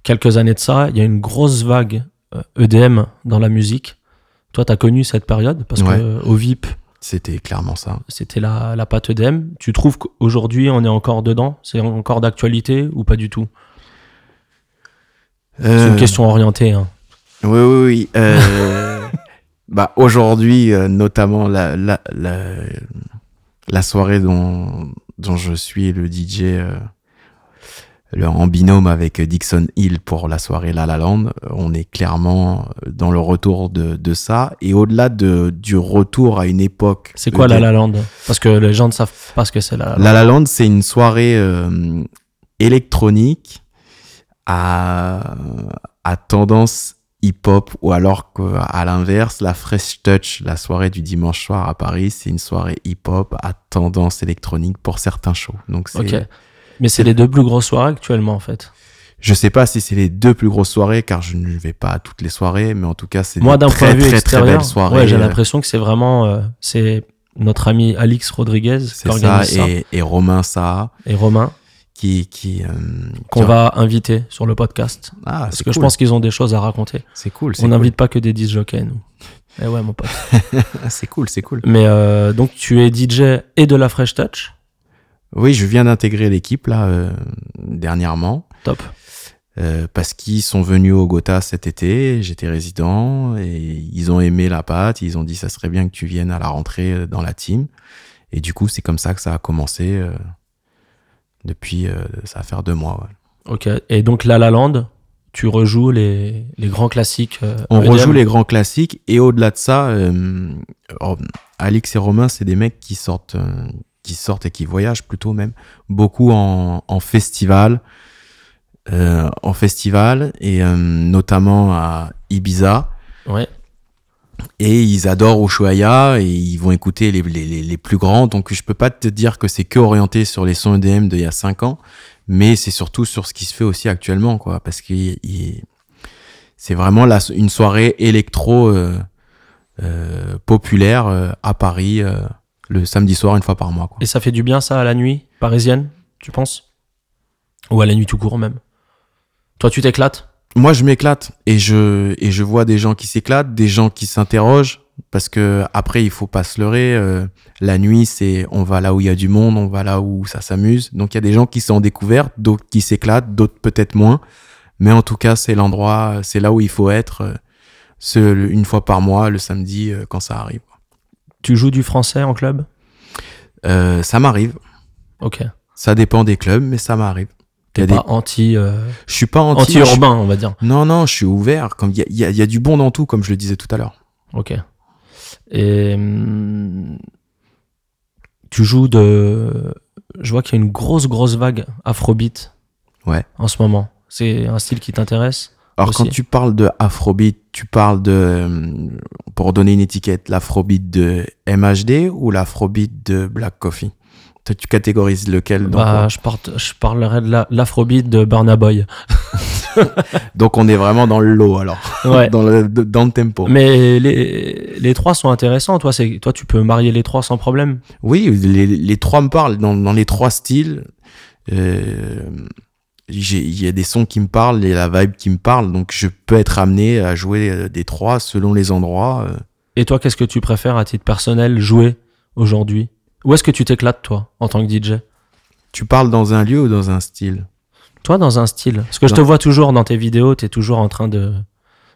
quelques années de ça, il y a une grosse vague euh, EDM dans la musique. Toi, tu as connu cette période? Parce Ouais. que euh, au VIP, C'était clairement ça. C'était la, la patte d'Em. Tu trouves qu'aujourd'hui, on est encore dedans? C'est encore d'actualité ou pas du tout? C'est Euh, une question orientée. hein. Oui, oui, oui. Euh, bah, aujourd'hui, euh, notamment la, la, la, la soirée dont, dont je suis le DJ euh, en binôme avec Dixon Hill pour la soirée La La Land, on est clairement dans le retour de, de ça. Et au-delà de, du retour à une époque. C'est quoi La La Land? Parce que les gens ne savent pas ce que c'est La La Land. La La Land, c'est une soirée euh, électronique à, à tendance hip-hop ou alors qu'à l'inverse, la Fresh Touch, la soirée du dimanche soir à Paris, c'est une soirée hip-hop à tendance électronique pour certains shows. Donc c'est. Mais c'est les deux plus grosses soirées actuellement, en fait. je sais pas si c'est les deux plus grosses soirées car je ne vais pas à toutes les soirées, mais en tout cas c'est Moi, d'un très point de vue très très extérieur, belles soirées. ouais, j'ai euh, l'impression que c'est vraiment euh, c'est notre ami Alix Rodriguez qui ça organise ça, et, et Romain Saha et Romain qui qui euh, qu'on va inviter sur le podcast ah, parce que je pense qu'ils ont des choses à raconter. c'est cool, On cool. n'invite pas que des disc jockeys, nous. Eh ouais, mon pote. C'est cool, c'est cool. Mais euh, donc tu es DJ et de la Fresh Touch, Oui, je viens d'intégrer l'équipe là euh, dernièrement top. euh, parce qu'ils sont venus au Gotha cet été. J'étais résident et ils ont aimé la pâte. Ils ont dit ça serait bien que tu viennes à la rentrée euh, dans la team. Et du coup, c'est comme ça que ça a commencé. euh, depuis, euh, ça va faire deux mois. ouais. Ok. Et donc La La Land, tu rejoues les, les grands classiques. euh, On EDM. rejoue les grands classiques et au-delà de ça, euh, oh, Alix et Romain, c'est des mecs qui sortent, euh, qui sortent et qui voyagent plutôt même beaucoup en, en festival, euh, en festival et euh, notamment à Ibiza. Ouais. Et ils adorent Ushuaïa et ils vont écouter les, les, les, plus grands. Donc je peux pas te dire que c'est que orienté sur les sons EDM d'il y a 5 ans, mais c'est surtout sur ce qui se fait aussi actuellement, quoi. Parce que c'est vraiment la, une soirée électro euh, populaire à Paris le samedi soir une fois par mois, quoi. Et ça fait du bien ça à la nuit parisienne, tu penses? Ou à la nuit tout court même? Toi, tu t'éclates? Moi, je m'éclate et je et je vois des gens qui s'éclatent, des gens qui s'interrogent parce que après il faut pas se leurrer. euh, la nuit, c'est on va là où il y a du monde, on va là où ça s'amuse. Donc il y a des gens qui sont en découverte, d'autres qui s'éclatent, d'autres peut-être moins. Mais en tout cas, c'est l'endroit, c'est là où il faut être. euh, ce, une fois par mois, le samedi, euh, quand ça arrive. Tu joues du français en club? Euh, ça m'arrive. Ok. Ça dépend des clubs, mais ça m'arrive. T'es des- pas anti, euh, Je suis pas anti. anti-urbain, on va dire. Non, non, je suis ouvert. Comme il y a, il y a- il y a du bon dans tout, comme je le disais tout à l'heure. Ok. Et hum, tu joues de. Je vois qu'il y a une grosse, grosse vague afrobeat. Ouais. En ce moment. C'est un style qui t'intéresse? Alors aussi. quand tu parles de Afrobeat, tu parles de, euh, pour donner une étiquette, l'Afrobeat de MHD ou l'Afrobeat de Black Coffee? Toi, tu catégorises lequel dans bah, je, porte- je parlerai de la- l'afrobeat de Burna Boy. Donc on est vraiment dans le lot alors, Ouais. dans, le, dans le tempo. Mais les, les trois sont intéressants. Toi, c'est, toi, tu peux marier les trois sans problème? Oui, les, les trois me parlent, dans, dans les trois styles. euh, Il y a des sons qui me parlent et la vibe qui me parle, donc je peux être amené à jouer euh, des trois selon les endroits. euh. Et toi, qu'est-ce que tu préfères à titre personnel jouer aujourd'hui? Où est-ce que tu t'éclates, toi, en tant que DJ Tu parles dans un lieu ou dans un style? Toi, dans un style. Parce que je te vois toujours dans tes vidéos, tu es toujours en train de.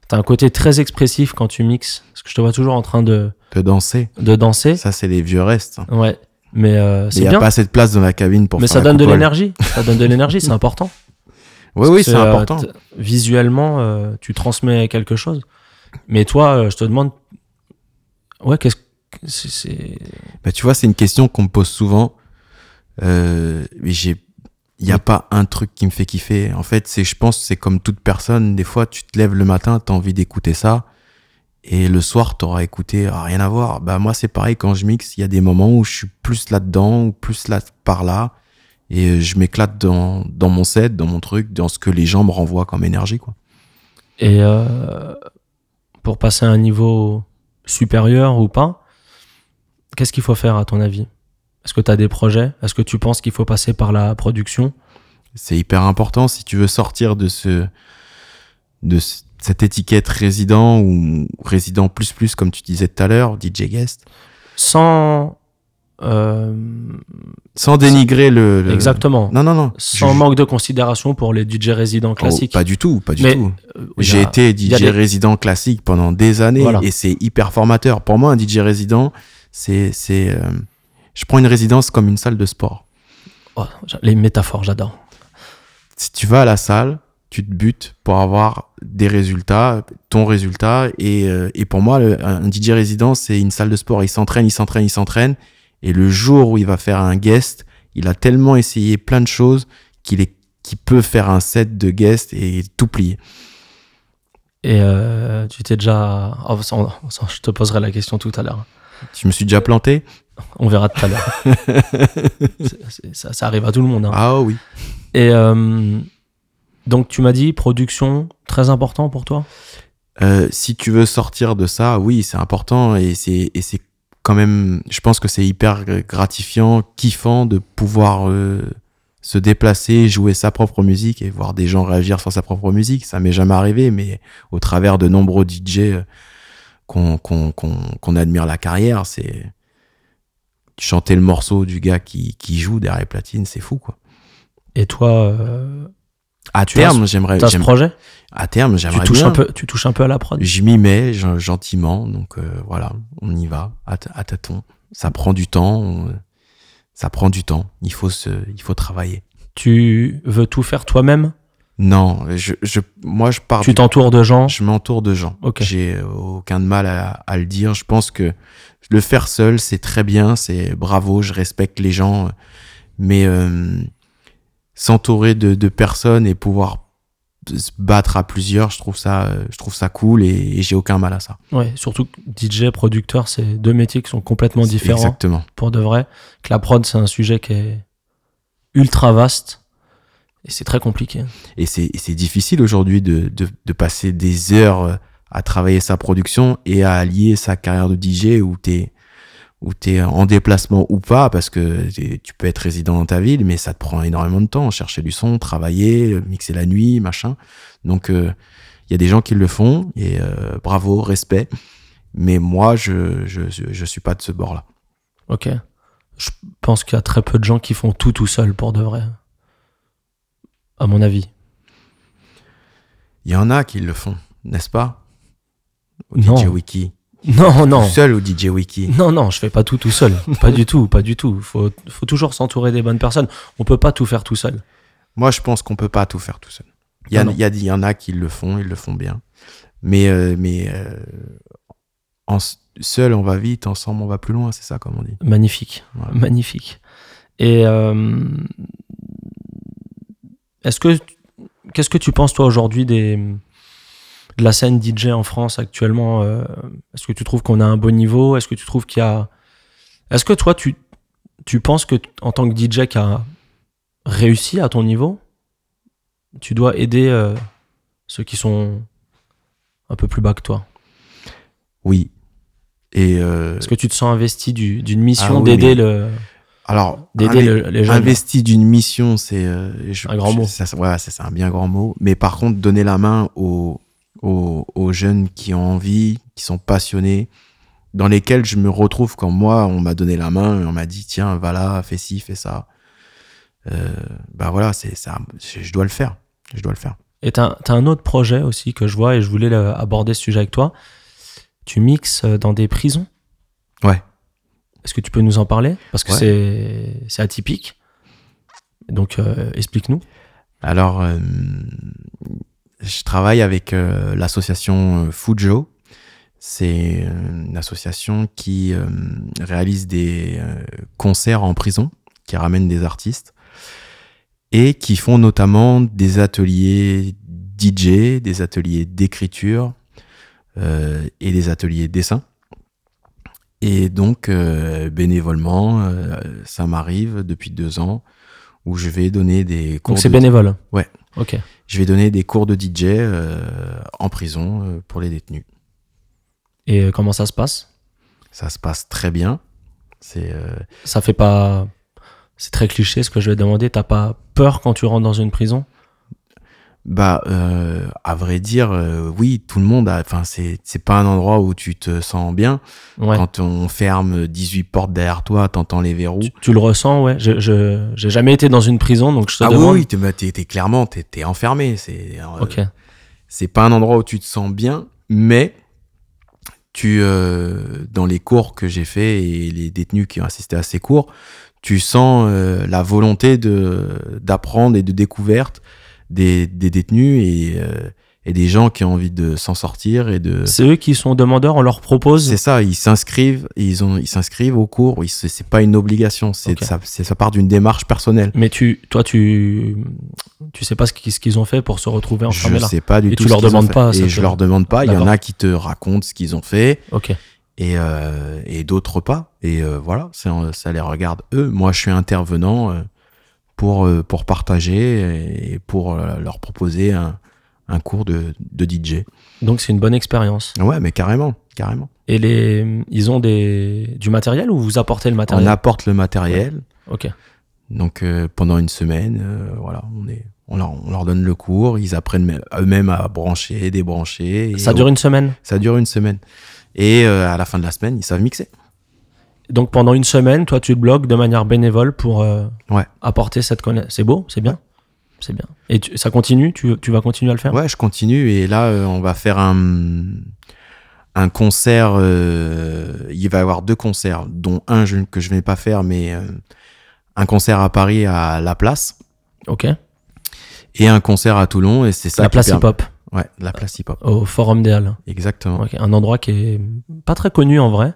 T'as un côté très expressif quand tu mixes. Parce que je te vois toujours en train de, De danser de danser. Ça, c'est les vieux restes. Ouais. Mais euh, Il n'y a pas assez de place dans la cabine pour Mais faire ça la donne de coupole. l'énergie. Ça donne de l'énergie, c'est important. Oui, oui, c'est euh, important. visuellement, euh, tu transmets quelque chose. Mais toi, euh, je te demande. Ouais, qu'est-ce que. c'est- Bah, tu vois, c'est une question qu'on me pose souvent. Euh, j'ai, il n'y a pas un truc qui me fait kiffer. En fait, c'est, je pense, c'est comme toute personne. Des fois, tu te lèves le matin, tu as envie d'écouter ça. Et le soir, tu auras écouté, ah, rien à voir. Bah, moi, c'est pareil quand je mixe. Il y a des moments où je suis plus là-dedans ou plus là, par là. Et je m'éclate dans, dans mon set, dans mon truc, dans ce que les gens me renvoient comme énergie, quoi. Et euh, pour passer à un niveau supérieur ou pas, qu'est-ce qu'il faut faire à ton avis? Est-ce que tu as des projets? Est-ce que tu penses qu'il faut passer par la production? C'est hyper important si tu veux sortir de ce de ce- cette étiquette résident ou résident plus plus comme tu disais tout à l'heure, DJ guest. sans. euh, Sans dénigrer le, le- Exactement. Non, non, non. Sans Je- manque de considération pour les DJ résidents Oh, classiques. pas du tout, pas du Mais, tout. Euh, J'ai été DJ des- résident classique pendant des années Voilà. et c'est hyper formateur. Pour moi, un DJ résident, c'est, c'est, euh, je prends une résidence comme une salle de sport. Oh, les métaphores, j'adore. Si tu vas à la salle, tu te butes pour avoir des résultats, ton résultat. Et, euh, et pour moi, le- un DJ résident, c'est une salle de sport. Il s'entraîne, il s'entraîne, il s'entraîne. Et le jour où il va faire un guest, il a tellement essayé plein de choses qu'il est, qu'il peut faire un set de guest et tout plier. Et euh, tu t'es déjà. oh, ça, on- ça, je te poserai la question tout à l'heure. Je me suis déjà planté. On verra tout à l'heure. Ça arrive à tout le monde. hein. Ah oui. Et euh, donc, tu m'as dit production, très important pour toi? Euh, si tu veux sortir de ça, oui, c'est important et c'est et c'est quand même, je pense que c'est hyper gratifiant, kiffant de pouvoir euh, se déplacer, jouer sa propre musique et voir des gens réagir sur sa propre musique. Ça m'est jamais arrivé, mais au travers de nombreux DJ euh, qu'on qu'on qu'on qu'on admire la carrière, c'est chanter le morceau du gars qui qui joue derrière les platines, c'est fou quoi. Et toi, euh, À Tu terme, j'aimerais, t'as ce projet à terme, tu j'aimerais touches, bien. un peu, tu touches un peu à la prod Je m'y mets gen- gentiment, donc euh, voilà, on y va à, tâtons. Ça prend du temps, on- ça prend du temps. Il faut se, il faut travailler. Tu veux tout faire toi-même? Non, je, je, moi je pars. Tu t'entoures de gens? Je m'entoure de gens. Ok. J'ai aucun de mal à, à le dire. Je pense que le faire seul, c'est très bien, c'est bravo, je respecte les gens, mais euh, s'entourer de, de personnes et pouvoir se battre à plusieurs, je trouve ça, euh, je trouve ça cool et, et j'ai aucun mal à ça. Ouais, surtout que DJ, producteur, c'est deux métiers qui sont complètement différents Exactement. pour de vrai. Que la prod, c'est un sujet qui est ultra vaste et c'est très compliqué. Et c'est difficile aujourd'hui de, de, de passer des heures à travailler sa production et à allier sa carrière de DJ où t'es où t'es en déplacement ou pas parce que tu peux être résident dans ta ville mais ça te prend énormément de temps chercher du son travailler mixer la nuit machin donc euh, il y a des gens qui le font et euh, bravo respect mais moi je, je suis pas de ce bord là Ok. Je pense qu'il y a très peu de gens qui font tout tout seul pour de vrai. À mon avis. il y en a qui le font n'est-ce pas? Au Non. DJ Wiki Non, non. tout seul au DJ Wiki Non, non, je fais pas tout tout seul. pas du tout, pas du tout. Faut, faut toujours s'entourer des bonnes personnes. On peut pas tout faire tout seul. Moi, je pense qu'on peut pas tout faire tout seul. Il y, a- il y, a- il y en a qui le font, ils le font bien. Mais, euh, mais euh, en seul, on va vite, ensemble, on va plus loin, c'est ça, comme on dit. Magnifique, Voilà. magnifique. Et euh, est-ce que qu'est-ce que tu penses toi aujourd'hui des de la scène DJ en France actuellement euh, Est-ce que tu trouves qu'on a un bon niveau? Est-ce que tu trouves qu'il y a Est-ce que toi tu tu penses que en tant que DJ qui a réussi à ton niveau, tu dois aider euh, ceux qui sont un peu plus bas que toi? Oui. Et euh, Est-ce que tu te sens investi du- d'une mission Ah oui, d'aider mais- le alors, d'aider inve- le- les jeunes? investi d'une mission, c'est euh, Un grand je- mot. ça, ça- ouais, c'est c'est un bien grand mot. Mais par contre, donner la main aux, aux, aux jeunes qui ont envie, qui sont passionnés, dans lesquels je me retrouve quand moi, on m'a donné la main, et on m'a dit tiens, va là, fais ci, fais ça. Euh, bah voilà, c'est ça, je dois le faire. Je dois le faire. Et t'as as un autre projet aussi que je vois et je voulais aborder ce sujet avec toi. Tu mixes euh, dans des prisons? Ouais. Est-ce que tu peux nous en parler? Parce que Ouais. c'est c'est atypique. Donc euh, explique-nous. Alors, euh, je travaille avec euh, l'association euh, Fujo. C'est euh, une association qui euh, réalise des concerts en prison, qui ramène des artistes et qui font notamment des ateliers DJ, des ateliers d'écriture euh, et des ateliers dessin. Et donc, euh, bénévolement, euh, ça m'arrive depuis deux ans où je vais donner des cours Donc c'est de- bénévole. Ouais. Ok. Je vais donner des cours de DJ euh, en prison euh, pour les détenus. Et euh, comment ça se passe? Ça se passe très bien. C'est euh, Ça fait pas. C'est très cliché ce que je vais demander. T'as pas peur quand tu rentres dans une prison? Bah, euh, à vrai dire, euh, oui, tout le monde a. Enfin, c'est c'est pas un endroit où tu te sens bien. Ouais. Quand on ferme 18 portes derrière toi, t'entends les verrous. Tu, tu le ressens, ouais. Je, je, j'ai jamais été dans une prison, donc je te ah demande. oui, oui, t'es, bah, t'es, t'es clairement, t'es, t'es enfermé. C'est, euh, Ok. c'est pas un endroit où tu te sens bien, mais tu, dans les cours que j'ai fait et les détenus qui ont assisté à ces cours, tu sens la volonté de, d'apprendre et de découverte des, des détenus et, euh, et des gens qui ont envie de s'en sortir et de. C'est eux qui sont demandeurs, on leur propose. C'est ça, ils s'inscrivent, ils ont, ils s'inscrivent au cours. C'est, pas une obligation, c'est ça, ça part d'une démarche personnelle. Mais tu, toi, tu, tu sais pas ce qu'ils, ont fait pour se retrouver enfermés Je là. sais pas du Et tout. tu leur demandes pas, Et je leur demande pas. Il y en a qui te racontent ce qu'ils ont fait Ok. et, euh, et d'autres pas. Et euh, voilà, ça, ça les regarde eux. Moi, je suis intervenant euh, pour, euh, pour partager et pour euh, leur proposer un, un cours de, de DJ. Donc c'est une bonne expérience. Ouais, mais carrément, carrément. Et les, ils ont des, du matériel ou vous apportez le On matériel apporte le matériel. Ok. Donc euh, pendant une semaine, euh, voilà, on est, on leur, on leur donne le cours. Ils apprennent eux-mêmes à brancher, débrancher. Ça dure une semaine? Ça dure une semaine. Et euh, à la fin de la semaine, ils savent mixer. Donc pendant une semaine, toi, tu te bloques de manière bénévole pour euh, Ouais. apporter cette connaissance. C'est beau, c'est bien. C'est bien. Et tu- ça continue? Tu, tu vas continuer à le faire? Ouais, je continue. Et là, euh, on va faire un, un concert. euh, il va y avoir deux concerts, dont un je- que je ne vais pas faire, mais un concert à Paris à La Place Ok. et un concert à Toulon. Et c'est ça La place permet- hip-hop Ouais, la place hip-hop. au Forum des Halles. Exactement. Ok, Un endroit qui est pas très connu en vrai.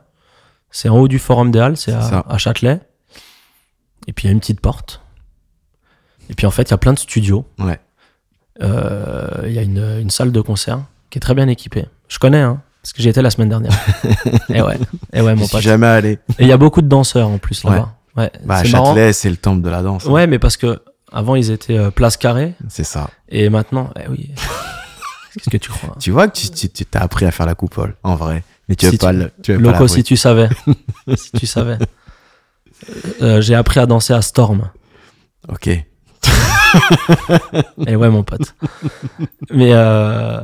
C'est en haut du Forum des Halles, c'est à, Châtelet. Et puis il y a une petite porte. Et puis en fait, il y a plein de studios. Ouais. Euh, Il y a une, une salle de concert qui est très bien équipée. Je connais, hein, parce que j'y étais la semaine dernière. et ouais, et ouais, Je mon suis pote. jamais allé. Et il y a beaucoup de danseurs en plus là-bas. Ouais. Bah. Châtelet, c'est le temple de la danse. hein. Ouais, mais parce que avant ils étaient euh, place carrée C'est ça. et maintenant, eh oui. Qu'est-ce que tu crois Tu vois que tu, tu, tu t'as appris à faire la coupole, en vrai. Mais tu veux Si pas tu- le. Tu veux pas Loco, si tu savais. si tu savais. Euh, j'ai appris à danser à Storm. Ok. Et ouais, mon pote. Mais euh,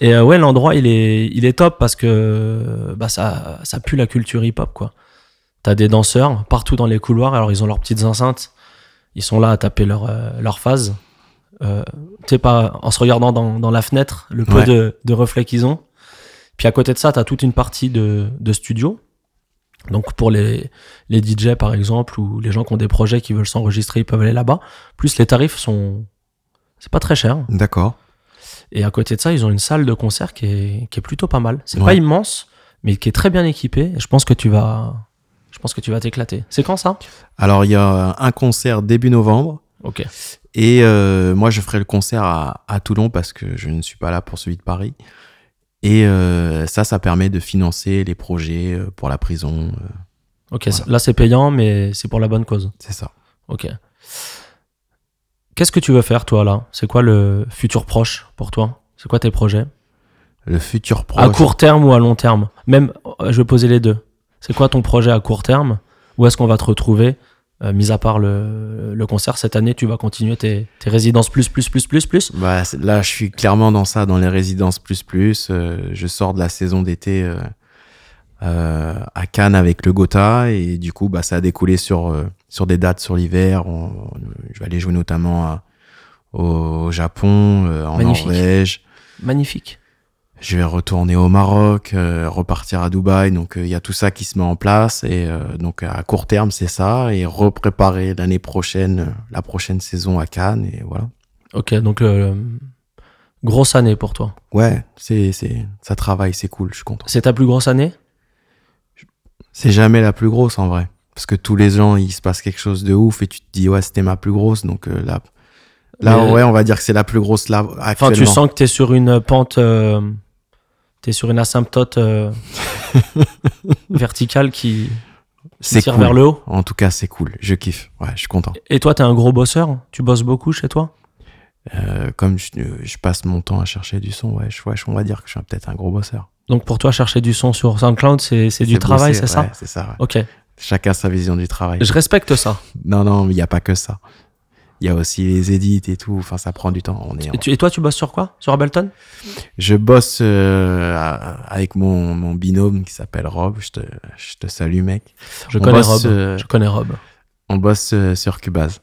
et euh, ouais, l'endroit il est il est top parce que bah ça ça pue la culture hip hop quoi. T'as des danseurs partout dans les couloirs. Alors ils ont leurs petites enceintes. Ils sont là à taper leur euh, leur phase. Euh, tu sais pas en se regardant dans, dans la fenêtre le peu Ouais. de, de reflets qu'ils ont. Puis à côté de ça, t'as toute une partie de de studio. Donc pour les, les DJ par exemple ou les gens qui ont des projets qui veulent s'enregistrer, ils peuvent aller là-bas. Plus les tarifs sont c'est pas très cher. D'accord. Et à côté de ça, ils ont une salle de concert qui est, qui est plutôt pas mal. C'est Ouais. pas immense, mais qui est très bien équipée. Et je pense que tu vas, je pense que tu vas t'éclater. C'est quand ça? Alors, il y a un concert début novembre. Ok. Et euh, moi, je ferai le concert à, à Toulon parce que je ne suis pas là pour celui de Paris. Et euh, ça, ça permet de financer les projets euh, pour la prison. euh, Ok. Voilà. Là, c'est payant, mais c'est pour la bonne cause. c'est ça. Ok. Qu'est-ce que tu veux faire, toi, là? C'est quoi le futur proche pour toi? C'est quoi tes projets? Le futur proche. À court terme ou à long terme? Même, je vais poser les deux. C'est quoi ton projet à court terme? Où est-ce qu'on va te retrouver? Euh, Mis à part le, le concert, cette année, tu vas continuer tes, tes résidences plus, plus, plus, plus, plus? Bah, là, je suis clairement dans ça, dans les résidences plus plus. Euh, je sors de la saison d'été euh, euh, à Cannes avec le Gotha et du coup, bah, ça a découlé sur euh, sur des dates sur l'hiver. Je vais aller jouer notamment à- au Japon, euh, en Magnifique. Norvège. Magnifique. Je vais retourner au Maroc, euh, repartir à Dubaï. Donc, euh, il y a tout ça qui se met en place. Et euh, donc, à court terme, c'est ça. Et repréparer l'année prochaine, la prochaine saison à Cannes. Et voilà. Ok, donc grosse année pour toi. Ouais, c'est, c'est, ça travaille, c'est cool, je suis content. C'est ta plus grosse année? C'est jamais la plus grosse en vrai. Parce que tous les ans, il se passe quelque chose de ouf et tu te dis, ouais, c'était ma plus grosse. Donc là, là Mais- ouais, on va dire que c'est la plus grosse là, Enfin, actuellement. tu sens que tu es sur une pente, euh, es sur une asymptote euh, verticale qui, tire cool. vers le haut. En tout cas, c'est cool. Je kiffe. Ouais, je suis content. Et toi, tu es un gros bosseur? Tu bosses beaucoup chez toi? Euh, comme je, je passe mon temps à chercher du son, ouais, je, ouais, on va dire que je suis peut-être un gros bosseur. Donc pour toi, chercher du son sur SoundCloud, c'est du travail, c'est ça? C'est ça. ouais. Ok, Chacun sa vision du travail. je respecte ça. Non, non, il n'y a pas que ça. Il y a aussi les edits et tout. Enfin, ça prend du temps. On est en- Et, tu- toi, tu bosses sur quoi? Sur Ableton? Je bosse euh, avec mon, mon binôme qui s'appelle Rob. Je te, je te salue, mec. Je On connais bosse, Rob. euh, Je connais Rob. On bosse euh, sur Cubase.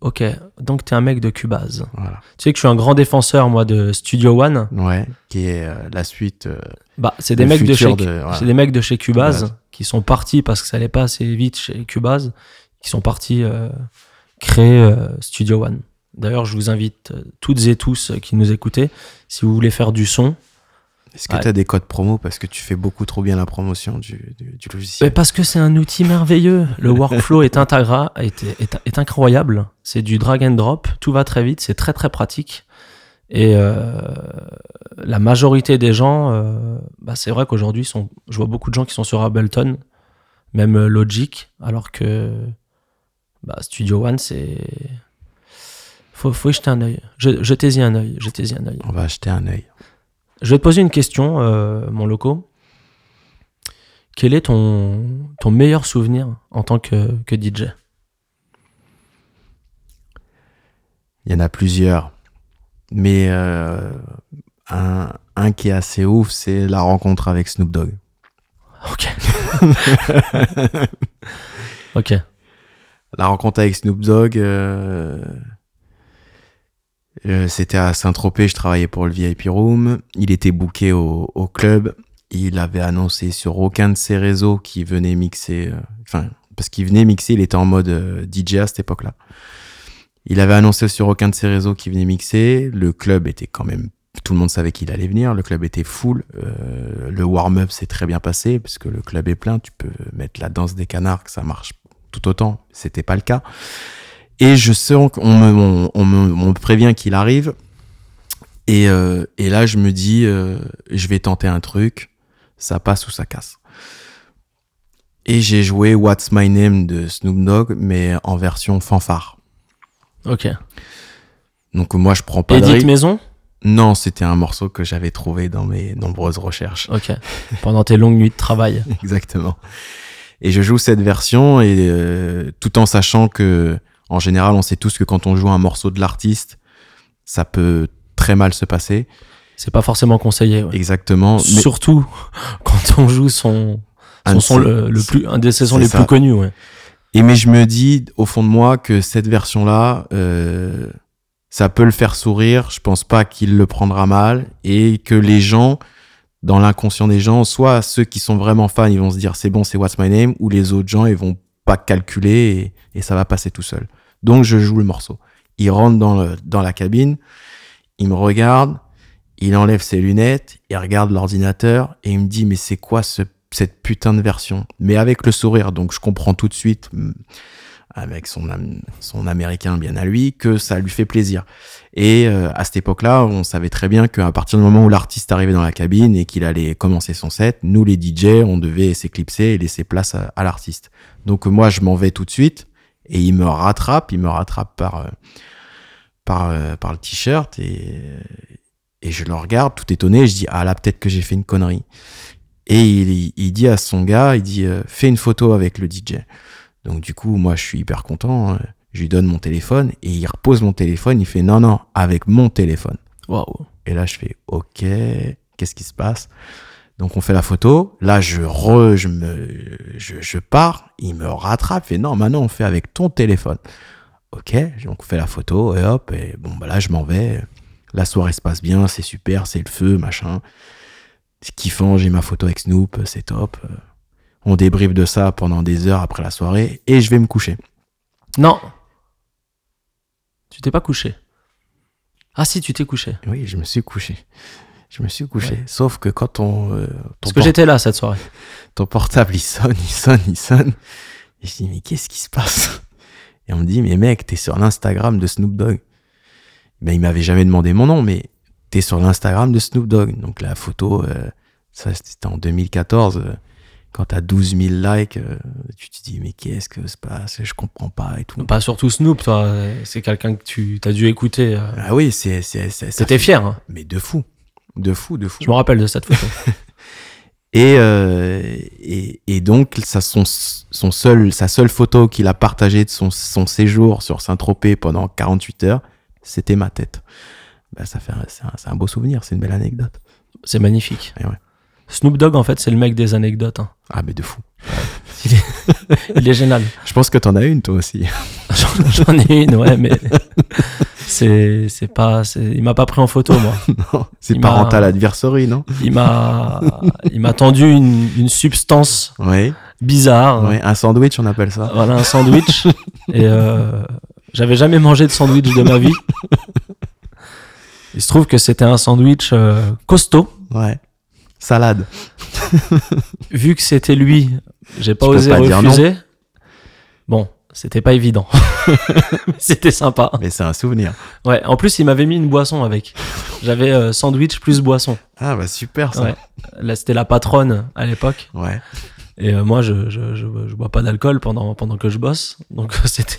Ok, donc t'es un mec de Cubase. Voilà. Tu sais que je suis un grand défenseur, moi, de Studio One. Ouais. Qui est euh, la suite. euh, Bah, c'est des mecs de chez, de- voilà. des mecs de chez Cubase, Cubase. qui sont partis parce que ça allait pas assez vite chez Cubase, qui sont partis euh, créer euh, Studio One. D'ailleurs, je vous invite euh, toutes et tous euh, qui nous écoutez, si vous voulez faire du son, Est-ce que Ouais. tu as des codes promo parce que tu fais beaucoup trop bien la promotion du, du, du Mais logiciel parce que c'est un outil merveilleux. Le workflow est, intégra, est, est, est incroyable. C'est du drag and drop. Tout va très vite. C'est très, très pratique. Et euh, la majorité des gens, euh, bah, c'est vrai qu'aujourd'hui, je vois beaucoup de gens qui sont sur Ableton, même Logic, alors que bah, Studio One, c'est. Faut, faut y jeter un œil. Je- Jetez-y un œil. Jetez-y un œil. On va acheter un œil. Je vais te poser une question, euh, mon loco. Quel est ton, ton meilleur souvenir en tant que, que DJ Il y en a plusieurs. Mais euh, un, un qui est assez ouf, c'est la rencontre avec Snoop Dogg. Ok. ok. La rencontre avec Snoop Dogg, euh, euh, c'était à Saint-Tropez, je travaillais pour le VIP Room. Il était booké au, club. Il avait annoncé sur aucun de ses réseaux qu'il venait mixer. euh, Enfin, parce qu'il venait mixer, il était en mode DJ à cette époque-là. Il avait annoncé sur aucun de ses réseaux qu'il venait mixer. Le club était quand même. Tout le monde savait qu'il allait venir. Le club était full. Le warm-up s'est très bien passé parce que le club est plein. Tu peux mettre la danse des canards, que ça marche tout autant. C'était pas le cas. Et je sens qu'on me, on, on me, on me prévient qu'il arrive. Et, euh, et là, je me dis, euh, je vais tenter un truc. Ça passe ou ça casse. Et j'ai joué What's My Name de Snoop Dogg, mais en version fanfare. Ok. Donc moi, je prends pas Edith. Maison? Non, c'était un morceau que j'avais trouvé dans mes nombreuses recherches. Ok. Pendant tes longues nuits de travail. Exactement. Et je joue cette version et euh, tout en sachant que, en général, on sait tous que quand on joue un morceau de l'artiste, ça peut très mal se passer. C'est pas forcément conseillé. ouais. Exactement. Mais Surtout quand on joue son, son le, le plus, un des saisons c'est les ça. plus connus. Ouais. Et mais je me dis au fond de moi que cette version-là, euh, ça peut le faire sourire. Je pense pas qu'il le prendra mal et que les gens, dans l'inconscient des gens, soit ceux qui sont vraiment fans, ils vont se dire c'est bon, c'est What's My Name, ou les autres gens, ils vont pas calculer et, ça va passer tout seul. Donc je joue le morceau. Il rentre dans, le, dans la cabine, il me regarde, il enlève ses lunettes, il regarde l'ordinateur et il me dit mais c'est quoi ce, cette putain de version? Mais avec le sourire, donc je comprends tout de suite, mm, avec son, am- son américain bien à lui, que ça lui fait plaisir. Et euh, à cette époque-là, on savait très bien qu'à partir du moment où l'artiste arrivait dans la cabine et qu'il allait commencer son set, nous les DJ, on devait s'éclipser et laisser place à, à l'artiste. Donc moi, je m'en vais tout de suite et il me rattrape, il me rattrape par euh, par euh, par le t-shirt et et je le regarde tout étonné. Je dis ah là peut-être que j'ai fait une connerie. Et il, il dit à son gars, il dit euh, fais une photo avec le DJ. Donc du coup, moi je suis hyper content. euh, Je lui donne mon téléphone et il repose mon téléphone. Il fait non non avec mon téléphone. Waouh. Et là, je fais OK, qu'est-ce qui se passe? Donc, on fait la photo. Là, je, re, je, me, je, je pars. Il me rattrape. Il fait non, maintenant, on fait avec ton téléphone. OK, donc on fait la photo et hop. Et bon, bah là, je m'en vais. La soirée se passe bien, c'est super, c'est le feu, machin. C'est kiffant, j'ai ma photo avec Snoop, c'est top. On débriefe de ça pendant des heures après la soirée et je vais me coucher. Non. Tu t'es pas couché. Ah si, tu t'es couché. Oui, je me suis couché. Je me suis couché. Ouais. Sauf que quand on. euh, Parce que j'étais là cette soirée. ton portable il sonne, il sonne, il sonne. Et je dis, mais qu'est-ce qui se passe? Et on me dit, mais mec, t'es sur l'Instagram de Snoop Dogg. Ben, il m'avait jamais demandé mon nom, mais t'es sur l'Instagram de Snoop Dogg. Donc la photo, euh, ça c'était en 2014. euh, quand t'as 12 000 likes, euh, tu te dis, mais qu'est-ce que se passe? Je comprends pas et tout. Pas surtout Snoop, toi. C'est quelqu'un que tu as dû écouter. euh. Ah oui, c'est. T'étais fier. hein. Mais de fou. De fou, de fou. Je me rappelle de cette photo. Et, euh, et, et donc, ça, son, son seul, sa seule photo qu'il a partagée de son, son séjour sur Saint-Tropez pendant 48 heures, c'était ma tête. Bah, ça fait, c'est un, beau souvenir, c'est une belle anecdote. C'est magnifique. Et ouais. Snoop Dogg, en fait, c'est le mec des anecdotes. hein. Ah, mais de fou. Il est, il est génial. Je pense que t'en as une, toi aussi. J'en ai une, ouais, mais c'est c'est pas. c'est- Il m'a pas pris en photo, moi. non, c'est Il parental adversary, non? Il m'a il m'a tendu une, une substance Oui. bizarre. Ouais, un sandwich, on appelle ça. Voilà, un sandwich. et euh, j'avais jamais mangé de sandwich de ma vie. Il se trouve que c'était un sandwich euh, costaud. Ouais. Salade. Vu que c'était lui, j'ai pas Tu osé pas refuser. Bon, c'était pas évident. C'était sympa. Mais c'est un souvenir. Ouais, en plus, il m'avait mis une boisson avec. J'avais euh, sandwich plus boisson. Ah, bah super, ça. Ouais. Là, c'était la patronne à l'époque. Ouais. Et euh, moi, je, je, je, je bois pas d'alcool pendant, pendant que je bosse. Donc, c'était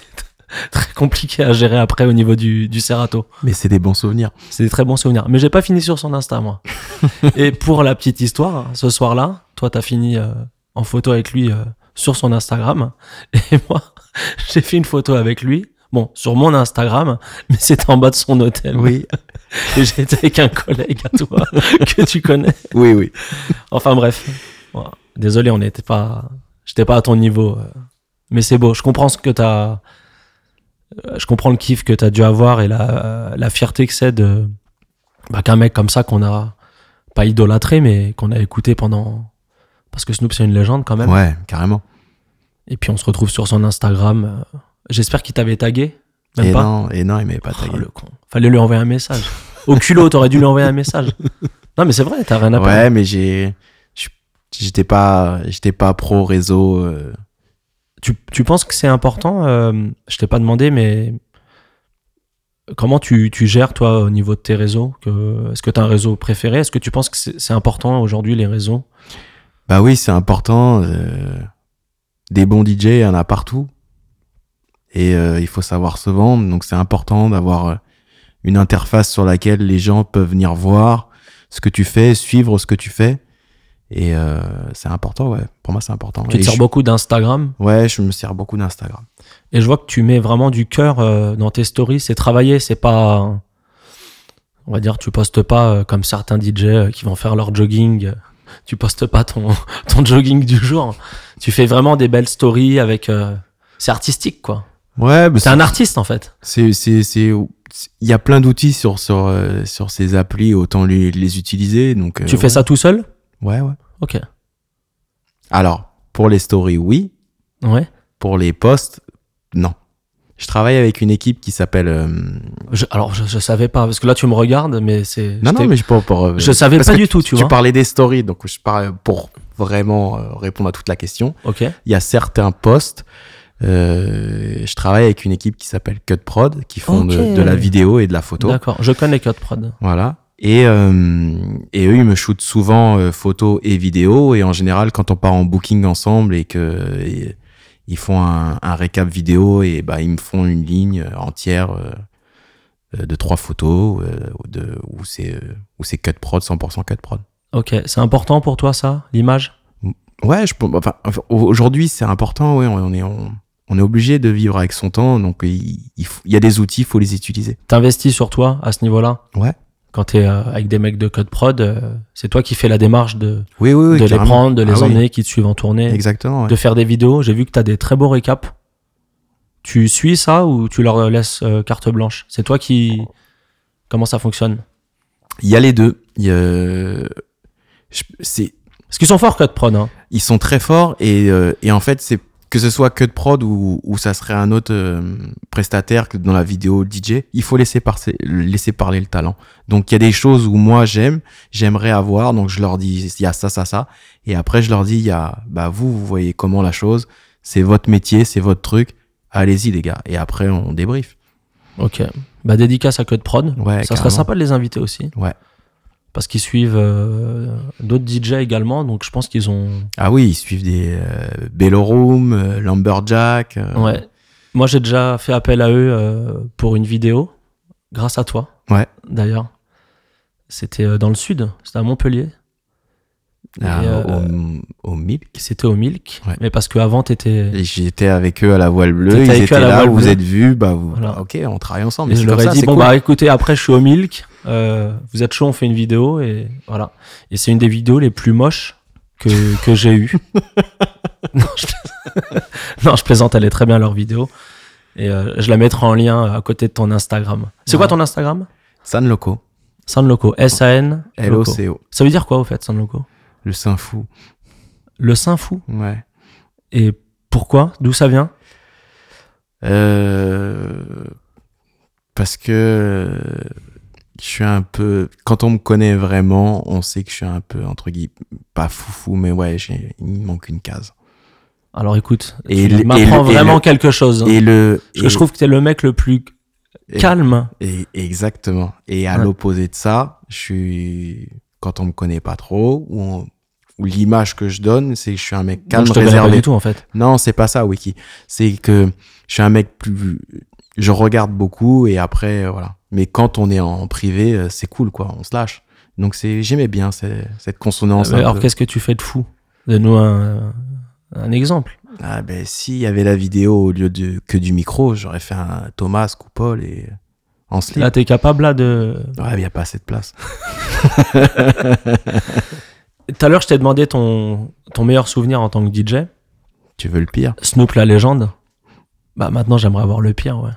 très compliqué à gérer après au niveau du, du Serato. Mais c'est des bons souvenirs. C'est des très bons souvenirs. Mais j'ai pas fini sur son Insta, moi. Et pour la petite histoire, ce soir-là, toi, t'as fini euh, en photo avec lui euh, sur son Instagram. Et moi, j'ai fait une photo avec lui. Bon, sur mon Instagram, mais c'était en bas de son hôtel. Oui. Et j'étais avec un collègue à toi que tu connais. Oui, oui. Enfin bref. Voilà. Désolé, on n'était pas. J'étais pas à ton niveau. euh. Mais c'est beau. Je comprends ce que t'as. Euh, Je comprends le kiff que t'as dû avoir et la, la fierté que c'est de. Bah, qu'un mec comme ça qu'on a pas idolâtré, mais qu'on a écouté pendant. Parce que Snoop, c'est une légende quand même. Ouais, carrément. Et puis on se retrouve sur son Instagram. euh. J'espère qu'il t'avait tagué. Même et pas. non, et non, il m'avait pas Oh, tagué. le con. Fallait lui envoyer un message. Au culot, t'aurais dû lui envoyer un message. Non, mais c'est vrai, t'as rien à perdre. ouais, mais j'ai, j'étais pas, j'étais pas pro réseau. euh, Tu, tu penses que c'est important euh, Je t'ai pas demandé, mais comment tu, tu gères, toi, au niveau de tes réseaux Est-ce que tu as un réseau préféré? Est-ce que tu penses que c'est important aujourd'hui, les réseaux? Bah oui, c'est important. euh, des bons DJ, il y en a partout. Et euh, il faut savoir se vendre. Donc c'est important d'avoir une interface sur laquelle les gens peuvent venir voir ce que tu fais, suivre ce que tu fais. Et euh, c'est important, ouais. Pour moi, c'est important. Tu te sers je- beaucoup d'Instagram? Ouais, je me sers beaucoup d'Instagram. et je vois que tu mets vraiment du cœur euh, dans tes stories. C'est travaillé, c'est pas. On va dire, tu postes pas euh, comme certains DJ qui vont faire leur jogging. Tu postes pas ton, ton jogging du jour. Tu fais vraiment des belles stories avec. c'est artistique, quoi. Ouais, bah, C'est un artiste, en fait. C'est, c'est, c'est, il y a plein d'outils sur, sur, sur ces applis, autant les, les utiliser. Donc, euh, Tu fais ouais. ça tout seul? Ouais, ouais. Ok. Alors, pour les stories, oui. Ouais. Pour les posts, non. Je travaille avec une équipe qui s'appelle. euh, Je- alors, je, je savais pas, parce que là, tu me regardes, mais c'est. Non, non, j'étais- mais je pas pour. euh, Je savais parce pas que du tout, tu Tu vois. parlais des stories, donc je parle pour vraiment euh, répondre à toute la question. Ok. Il y a certains posts. euh, je travaille avec une équipe qui s'appelle Cut Prod, qui font de, Ok. de la vidéo et de la photo. D'accord. Je connais Cut Prod. Voilà. Et, euh, et eux, ils me shootent souvent euh, photos et vidéos. Et en général, quand on part en booking ensemble et que et- ils font un, un récap vidéo, et bah, ils me font une ligne entière euh, euh, de trois photos de, où c'est où c'est cut prod, 100% cut prod. Ok. C'est important pour toi, ça, l'image? Ouais, je, enfin, aujourd'hui, c'est important. Ouais, on est on, on est obligé de vivre avec son temps. Donc, il, il faut- il y a des outils, il faut les utiliser. T'investis sur toi à ce niveau-là? Ouais. Quand t'es euh, avec des mecs de Cut Prod, euh, c'est toi qui fais la démarche de, Oui, oui, oui. de les prendre, de les Ah emmener, qui te suivent en tournée, Exactement. ouais. de faire des vidéos. J'ai vu que t'as des très beaux récaps. Tu suis ça ou tu leur laisses euh, carte blanche? C'est toi qui. Comment ça fonctionne? Il y a les deux. Il y a- c'est Parce qu'ils sont forts, Cut Prod. Hein. ils sont très forts et, euh, et en fait c'est que ce soit Cut Prod ou, ou ça serait un autre euh, prestataire que dans la vidéo DJ, il faut laisser, par- laisser parler le talent. Donc il y a des choses où moi j'aime, j'aimerais avoir, donc je leur dis il y a ça, ça, ça, et après je leur dis il y a bah vous vous voyez comment la chose, c'est votre métier, c'est votre truc, allez-y les gars, et après on débrief. Ok. Bah, dédicace à Cut Prod. Ouais, ça serait sympa de les inviter aussi. Ouais. Parce qu'ils suivent euh, d'autres DJ également, donc je pense qu'ils ont. Ah oui, ils suivent des euh, Bellorum, euh, Lumberjack. euh, Ouais. Moi, j'ai déjà fait appel à eux euh, pour une vidéo, grâce à toi. Ouais. D'ailleurs. C'était dans le sud, c'était à Montpellier. Ah, euh, au, au Milk. C'était au Milk. Ouais. Mais parce qu'avant, t'étais. J'étais avec eux à la voile bleue, ils étaient là, vous bleue. êtes vus, bah vous, Voilà. ok, on travaille ensemble. Et je leur ai dit, bon, cool. bah écoutez, après, je suis au Milk. euh, vous êtes chaud, on fait une vidéo. Et voilà. Et c'est une des vidéos les plus moches que, que j'ai eues. non, je... non, je plaisante, elle est très bien leur vidéo. Et euh, je la mettrai en lien à côté de ton Instagram. C'est quoi ton Instagram? San Loco, San Loco. Ça veut dire quoi au fait, San Loco? Le Saint Fou. Le Saint Fou. Ouais. Et pourquoi? D'où ça vient? Euh, parce que je suis un peu. Quand on me connaît vraiment, on sait que je suis un peu, entre guillemets, pas foufou, mais ouais, j'ai- il me manque une case. Alors écoute, Et tu m'apprends et vraiment le- quelque chose. hein. Et le. Parce que et- je trouve que t'es le mec le plus calme. et- exactement. Et à Ouais. l'opposé de ça, je suis. Quand on me connaît pas trop, ou, on- ou l'image que je donne, c'est que je suis un mec calme, je te connais pas réservé. du tout en fait. Non, c'est pas ça, Wiki. C'est que je suis un mec plus. Je regarde beaucoup et après, euh, voilà. Mais quand on est en privé, euh, c'est cool, quoi. On se lâche. Donc, c'est, j'aimais bien cette, cette consonance. Un alors qu'est-ce que tu fais de fou? Donne-nous un, un exemple. Ah, ben, s'il y avait la vidéo au lieu de, que du micro, j'aurais fait un Thomas Coupole et en slip. Là, t'es capable là de. Ouais, il n'y a pas assez de place. Tout à l'heure, je t'ai demandé ton, ton meilleur souvenir en tant que DJ. Tu veux le pire Snoop la légende. Bah maintenant, j'aimerais avoir le pire, ouais.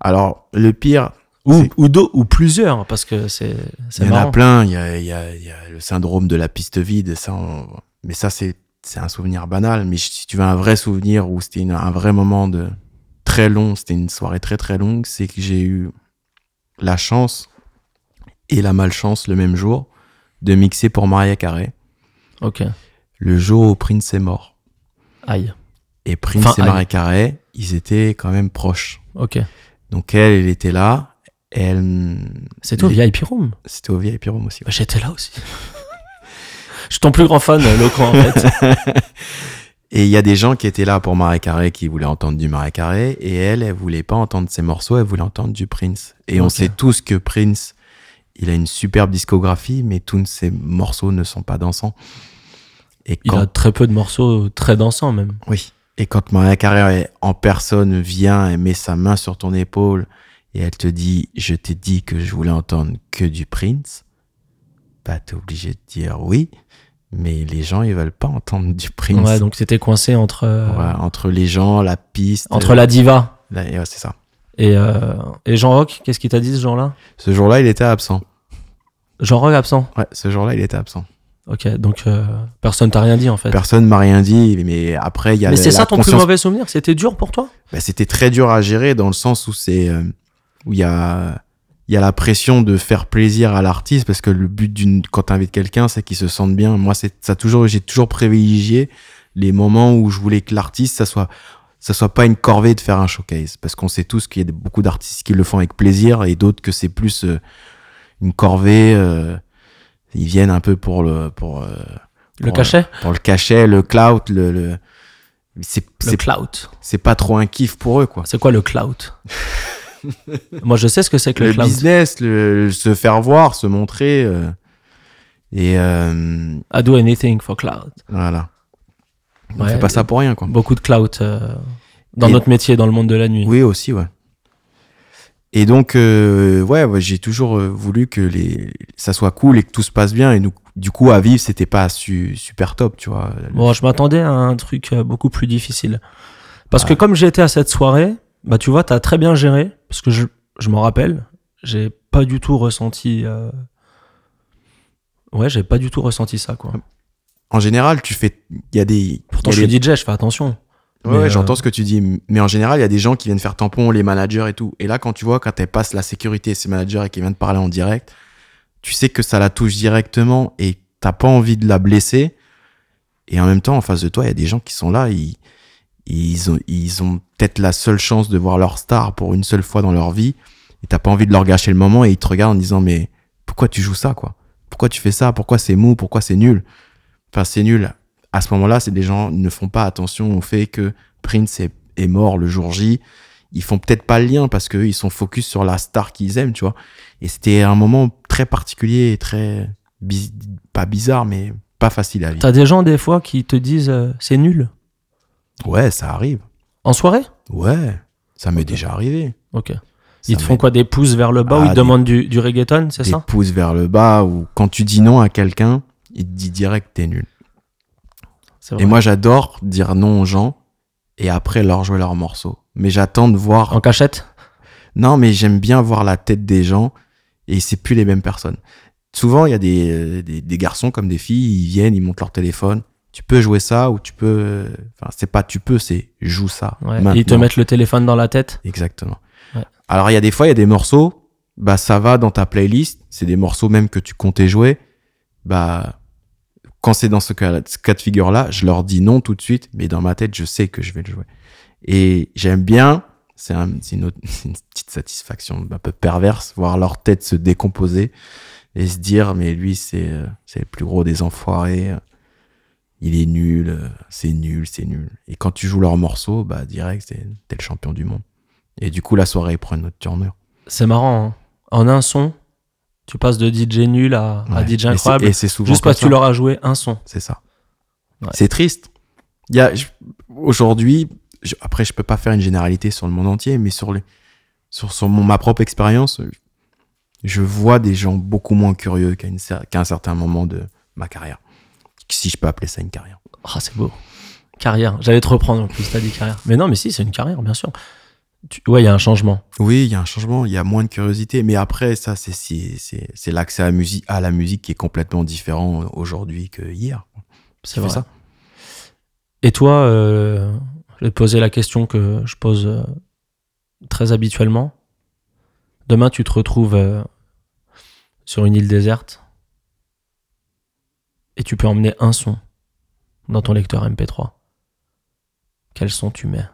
Alors, le pire, Ou, ou plusieurs, parce que c'est il y en a plein. Il y a, il y, a, il y a le syndrome de la piste vide. Ça, on- Mais ça, c'est, c'est un souvenir banal. Mais si tu veux un vrai souvenir où c'était un vrai moment de très long, c'était une soirée très très longue, c'est que j'ai eu la chance et la malchance le même jour de mixer pour Maria Carré Ok. le jour où Prince est mort. Aïe. Et Prince Enfin, et aïe. Maria Carré, ils étaient quand même proches. Ok. Donc elle, elle était là. Elle, C'était au VIP Room. c'était au VIP Room aussi. Bah, J'étais là aussi. je suis ton plus grand fan, Loco, en fait. Et il y a des gens qui étaient là pour Marais Carré qui voulaient entendre du Marais Carré et elle, elle voulait pas entendre ses morceaux, elle voulait entendre du Prince. Et on sait tous que Prince, il a une superbe discographie, mais tous ses morceaux ne sont pas dansants. Et Il quand, a très peu de morceaux très dansants, même. oui. Et quand Maria Carré en personne vient et met sa main sur ton épaule et elle te dit, je t'ai dit que je voulais entendre que du Prince, bah t'es obligé de dire oui. Mais les gens, ils veulent pas entendre du Prince. Ouais, donc t'étais coincé entre, euh, Ouais, entre les gens, la piste. entre la diva et ouais, c'est ça. et, euh, et Jean Rock. Qu'est-ce qu'il t'a dit ce jour-là? Ce jour-là, il était absent. Jean Rock absent? Ouais, ce jour-là, il était absent. Ok, donc euh, personne t'a rien dit en fait. Personne m'a rien dit, mais après, il y a Mais c'est ça ton plus mauvais souvenir C'était dur pour toi? Bah, C'était très dur à gérer dans le sens où c'est euh, où il y a il y a la pression de faire plaisir à l'artiste parce que le but d'une quand t'invites quelqu'un, c'est qu'il se sente bien. Moi, c'est ça a toujours j'ai toujours privilégié les moments où je voulais que l'artiste ça soit ça soit pas une corvée de faire un showcase parce qu'on sait tous qu'il y a beaucoup d'artistes qui le font avec plaisir et d'autres que c'est plus euh, une corvée euh, ils viennent un peu pour le pour euh, Le pour, cachet pour le cachet, le clout, le, le... c'est Le c'est clout. c'est pas trop un kiff pour eux quoi. C'est quoi le clout? Moi je sais ce que c'est que le, Le, clout. business, le, le se faire voir, se montrer euh, et euh, I do anything for clout. voilà. On Ouais, fait pas ça pour rien quoi. Beaucoup de clout euh, dans Et- notre métier, dans le monde de la nuit. Oui aussi ouais. Et donc euh, ouais, ouais, j'ai toujours euh, voulu que les ça soit cool et que tout se passe bien et nous, du coup à vivre c'était pas su- super top tu vois. Bon, je m'attendais à un truc euh, beaucoup plus difficile. Parce que comme j'étais à cette soirée, bah tu vois, t'as très bien géré. Parce que je, je m'en rappelle, j'ai pas du tout ressenti. euh, Ouais, j'ai pas du tout ressenti ça, quoi. En général tu fais il y a des Pourtant, je a suis des- DJ, je fais attention. Ouais, ouais, euh, j'entends ce que tu dis. Mais en général, il y a des gens qui viennent faire tampon, les managers et tout. Et là, quand tu vois, quand elle passe la sécurité, ces managers et qui viennent te parler en direct, tu sais que ça la touche directement et t'as pas envie de la blesser. Et en même temps, en face de toi, il y a des gens qui sont là, ils, ils ont, ils ont peut-être la seule chance de voir leur star pour une seule fois dans leur vie. Et t'as pas envie de leur gâcher le moment et ils te regardent en disant, mais pourquoi tu joues ça, quoi? Pourquoi tu fais ça? Pourquoi c'est mou? Pourquoi c'est nul? Enfin, c'est nul. À ce moment-là, c'est des gens qui ne font pas attention au fait que Prince est, est mort le jour J. Ils font peut-être pas le lien parce qu'eux, ils sont focus sur la star qu'ils aiment, tu vois. Et c'était un moment très particulier et très, bi- pas bizarre, mais pas facile à vivre. T'as des gens des fois qui te disent euh, c'est nul. Ouais, ça arrive. En soirée? Ouais, ça m'est déjà arrivé. Ok. Ça Ils te font quoi Des pouces vers le bas ou Ah, ils te des- demandent du, du reggaeton, c'est Des ça? pouces vers le bas ou quand tu dis non à quelqu'un, il te dit direct t'es nul. Et moi, j'adore dire non aux gens et après leur jouer leur morceau. Mais j'attends de voir. En cachette? Non, mais j'aime bien voir la tête des gens et c'est plus les mêmes personnes. Souvent, il y a des, euh, des, des garçons comme des filles, ils viennent, ils montent leur téléphone. Tu peux jouer ça ou tu peux. Enfin, c'est pas tu peux, c'est joue ça. Ouais. Et maintenant. Ils te mettent le téléphone dans la tête? Exactement. Ouais. Alors, il y a des fois, il y a des morceaux, bah, ça va dans ta playlist. C'est des morceaux même que tu comptais jouer. Bah, quand c'est dans ce cas, de figure-là, je leur dis non tout de suite, mais dans ma tête, je sais que je vais le jouer. Et j'aime bien, c'est un- c'est une, petite satisfaction un peu perverse, voir leur tête se décomposer et se dire, mais lui, c'est euh, le plus gros des enfoirés. euh, Il est nul, euh, c'est nul, c'est nul. Et quand tu joues leur morceau, bah, direct, t'es le champion du monde. Et du coup, la soirée prend une autre tournure. C'est marrant. hein. En un son, tu passes de DJ nul à. DJ incroyable. Et c'est souvent Juste parce que tu leur as joué un son. C'est ça. Ouais. C'est triste. Il y a, aujourd'hui, après, je peux pas faire une généralité sur le monde entier, mais sur les, sur, sur mon, ma propre expérience, je vois des gens beaucoup moins curieux qu'à, une cer- qu'à un certain moment de ma carrière. Si je peux appeler ça une carrière. Ah, c'est beau. Carrière. J'allais te reprendre en plus, t'as dit carrière. Mais non, mais si, c'est une carrière, bien sûr. Tu- Ouais, il y a un changement. Oui, il y a un changement, il y a moins de curiosité, mais après, ça, c'est, c'est, c'est, c'est l'accès à la musique, à la musique qui est complètement différent aujourd'hui que hier. C'est vrai. ça? Et toi, euh, je vais te poser la question que je pose euh, très habituellement. Demain, tu te retrouves euh, sur une île déserte et tu peux emmener un son dans ton lecteur MP3. Quel son tu mets?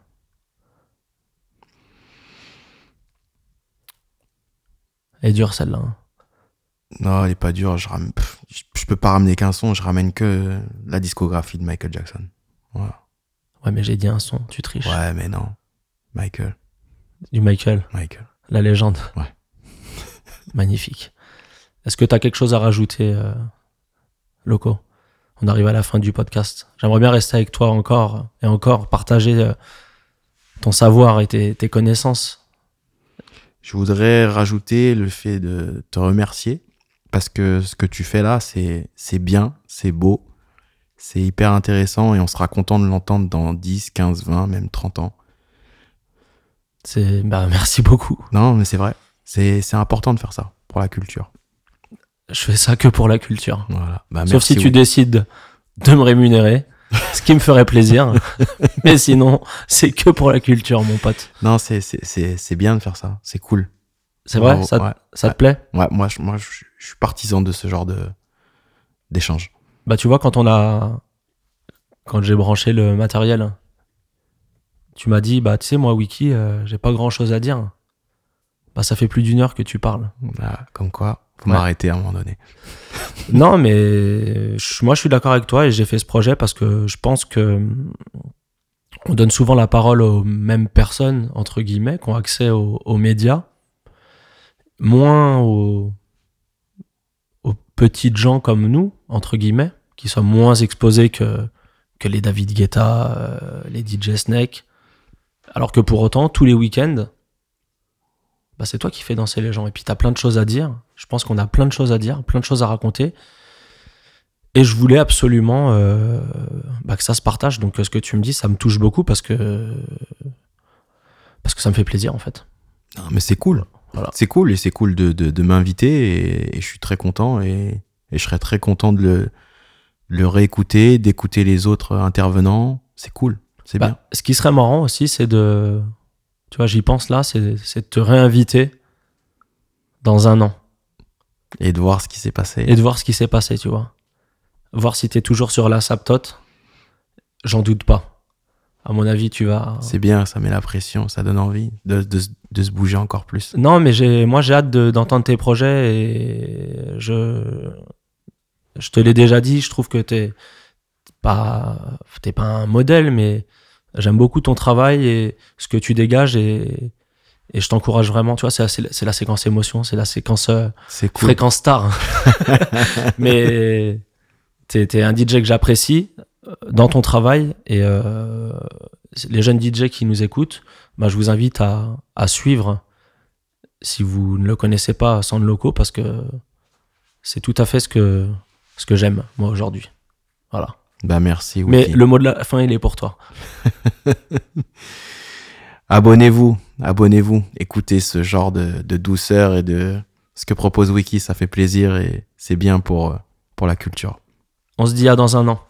Elle est dure celle-là. hein. Non, elle est pas dure. Je, ram- pff, je, je peux pas ramener qu'un son, je ramène que la discographie de Michael Jackson. Voilà. Ouais, mais j'ai dit un son, tu triches. Ouais, mais non. Michael, Du Michael, Michael. la légende. Ouais. Magnifique. Est-ce que tu as quelque chose à rajouter, euh, Loco? On arrive à la fin du podcast. J'aimerais bien rester avec toi encore et encore, partager euh, ton savoir et tes, tes connaissances. Je voudrais rajouter le fait de te remercier parce que ce que tu fais là, c'est, c'est bien, c'est beau, c'est hyper intéressant et on sera content de l'entendre dans 10, 15, 20, même 30 ans. C'est, bah, merci beaucoup. Non, mais c'est vrai. C'est, c'est important de faire ça pour la culture. Je fais ça que pour la culture. Voilà. Bah, Sauf si tu décides de me rémunérer, ce qui me ferait plaisir. Mais sinon, c'est que pour la culture, mon pote. Non, c'est, c'est, c'est, c'est bien de faire ça. C'est cool. C'est vrai? Ça, Ouais. ça te plaît? Ouais, moi, je, moi, je, je suis partisan de ce genre de, d'échange. Bah, tu vois, quand on a. Quand j'ai branché le matériel, tu m'as dit, bah, tu sais, moi, Wiki, euh, j'ai pas grand chose à dire. Bah, ça fait plus d'une heure que tu parles. Voilà, comme quoi, faut Ouais. m'arrêter à un moment donné. non, mais je- moi, je suis d'accord avec toi et j'ai fait ce projet parce que je pense que on donne souvent la parole aux mêmes personnes, entre guillemets, qui ont accès aux, aux médias, moins aux, aux petites gens comme nous, entre guillemets, qui sont moins exposés que, que les David Guetta, euh, les DJ Snake. Alors que pour autant, tous les week-ends, bah, c'est toi qui fais danser les gens. Et puis, tu as plein de choses à dire. Je pense qu'on a plein de choses à dire, plein de choses à raconter. Et je voulais absolument euh, bah, que ça se partage. Donc, euh, ce que tu me dis, ça me touche beaucoup parce que, parce que ça me fait plaisir, en fait. Non, mais c'est cool. Voilà. C'est cool et c'est cool de, de, de m'inviter et, et je suis très content et, et je serais très content de le, le réécouter, d'écouter les autres intervenants. C'est cool. C'est Bah, bien. ce qui serait marrant aussi, c'est de. Tu vois, j'y pense là, c'est de te réinviter dans un an Et de voir ce qui s'est passé. et de voir ce qui s'est passé, tu vois. Voir si tu es toujours sur la saptote. J'en doute pas. À mon avis, tu vas. C'est bien, ça met la pression, ça donne envie de, de, se- de se bouger encore plus. Non, mais j'ai, moi, j'ai hâte de- d'entendre tes projets et je, je te l'ai déjà dit. Je trouve que t'es pas, t'es pas un modèle, mais j'aime beaucoup ton travail et ce que tu dégages et, et je t'encourage vraiment. Tu vois, c'est la, séquence émotion, c'est la séquence euh, cool. fréquence star. mais t'es es un DJ que j'apprécie euh, dans ton travail et euh, les jeunes DJ qui nous écoutent, bah, je vous invite à, à suivre si vous ne le connaissez pas sans le loco parce que c'est tout à fait ce que, ce que j'aime moi aujourd'hui. Voilà. Bah merci. Mais Wiki. le mot de la fin, il est pour toi. Abonnez-vous, abonnez-vous. Écoutez ce genre de, de douceur et de ce que propose Wiki, ça fait plaisir et c'est bien pour, euh, pour la culture. On se dit à dans un an.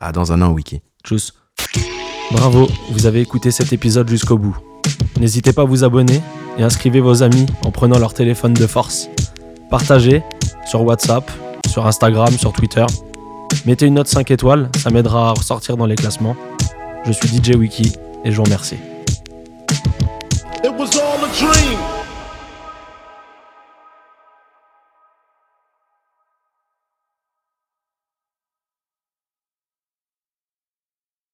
À dans un an, Wiki. Tchuss. Bravo, vous avez écouté cet épisode jusqu'au bout. N'hésitez pas à vous abonner et inscrivez vos amis en prenant leur téléphone de force. Partagez sur WhatsApp, sur Instagram, sur Twitter. Mettez une note 5 étoiles, ça m'aidera à ressortir dans les classements. Je suis DJ Wiki et je vous remercie.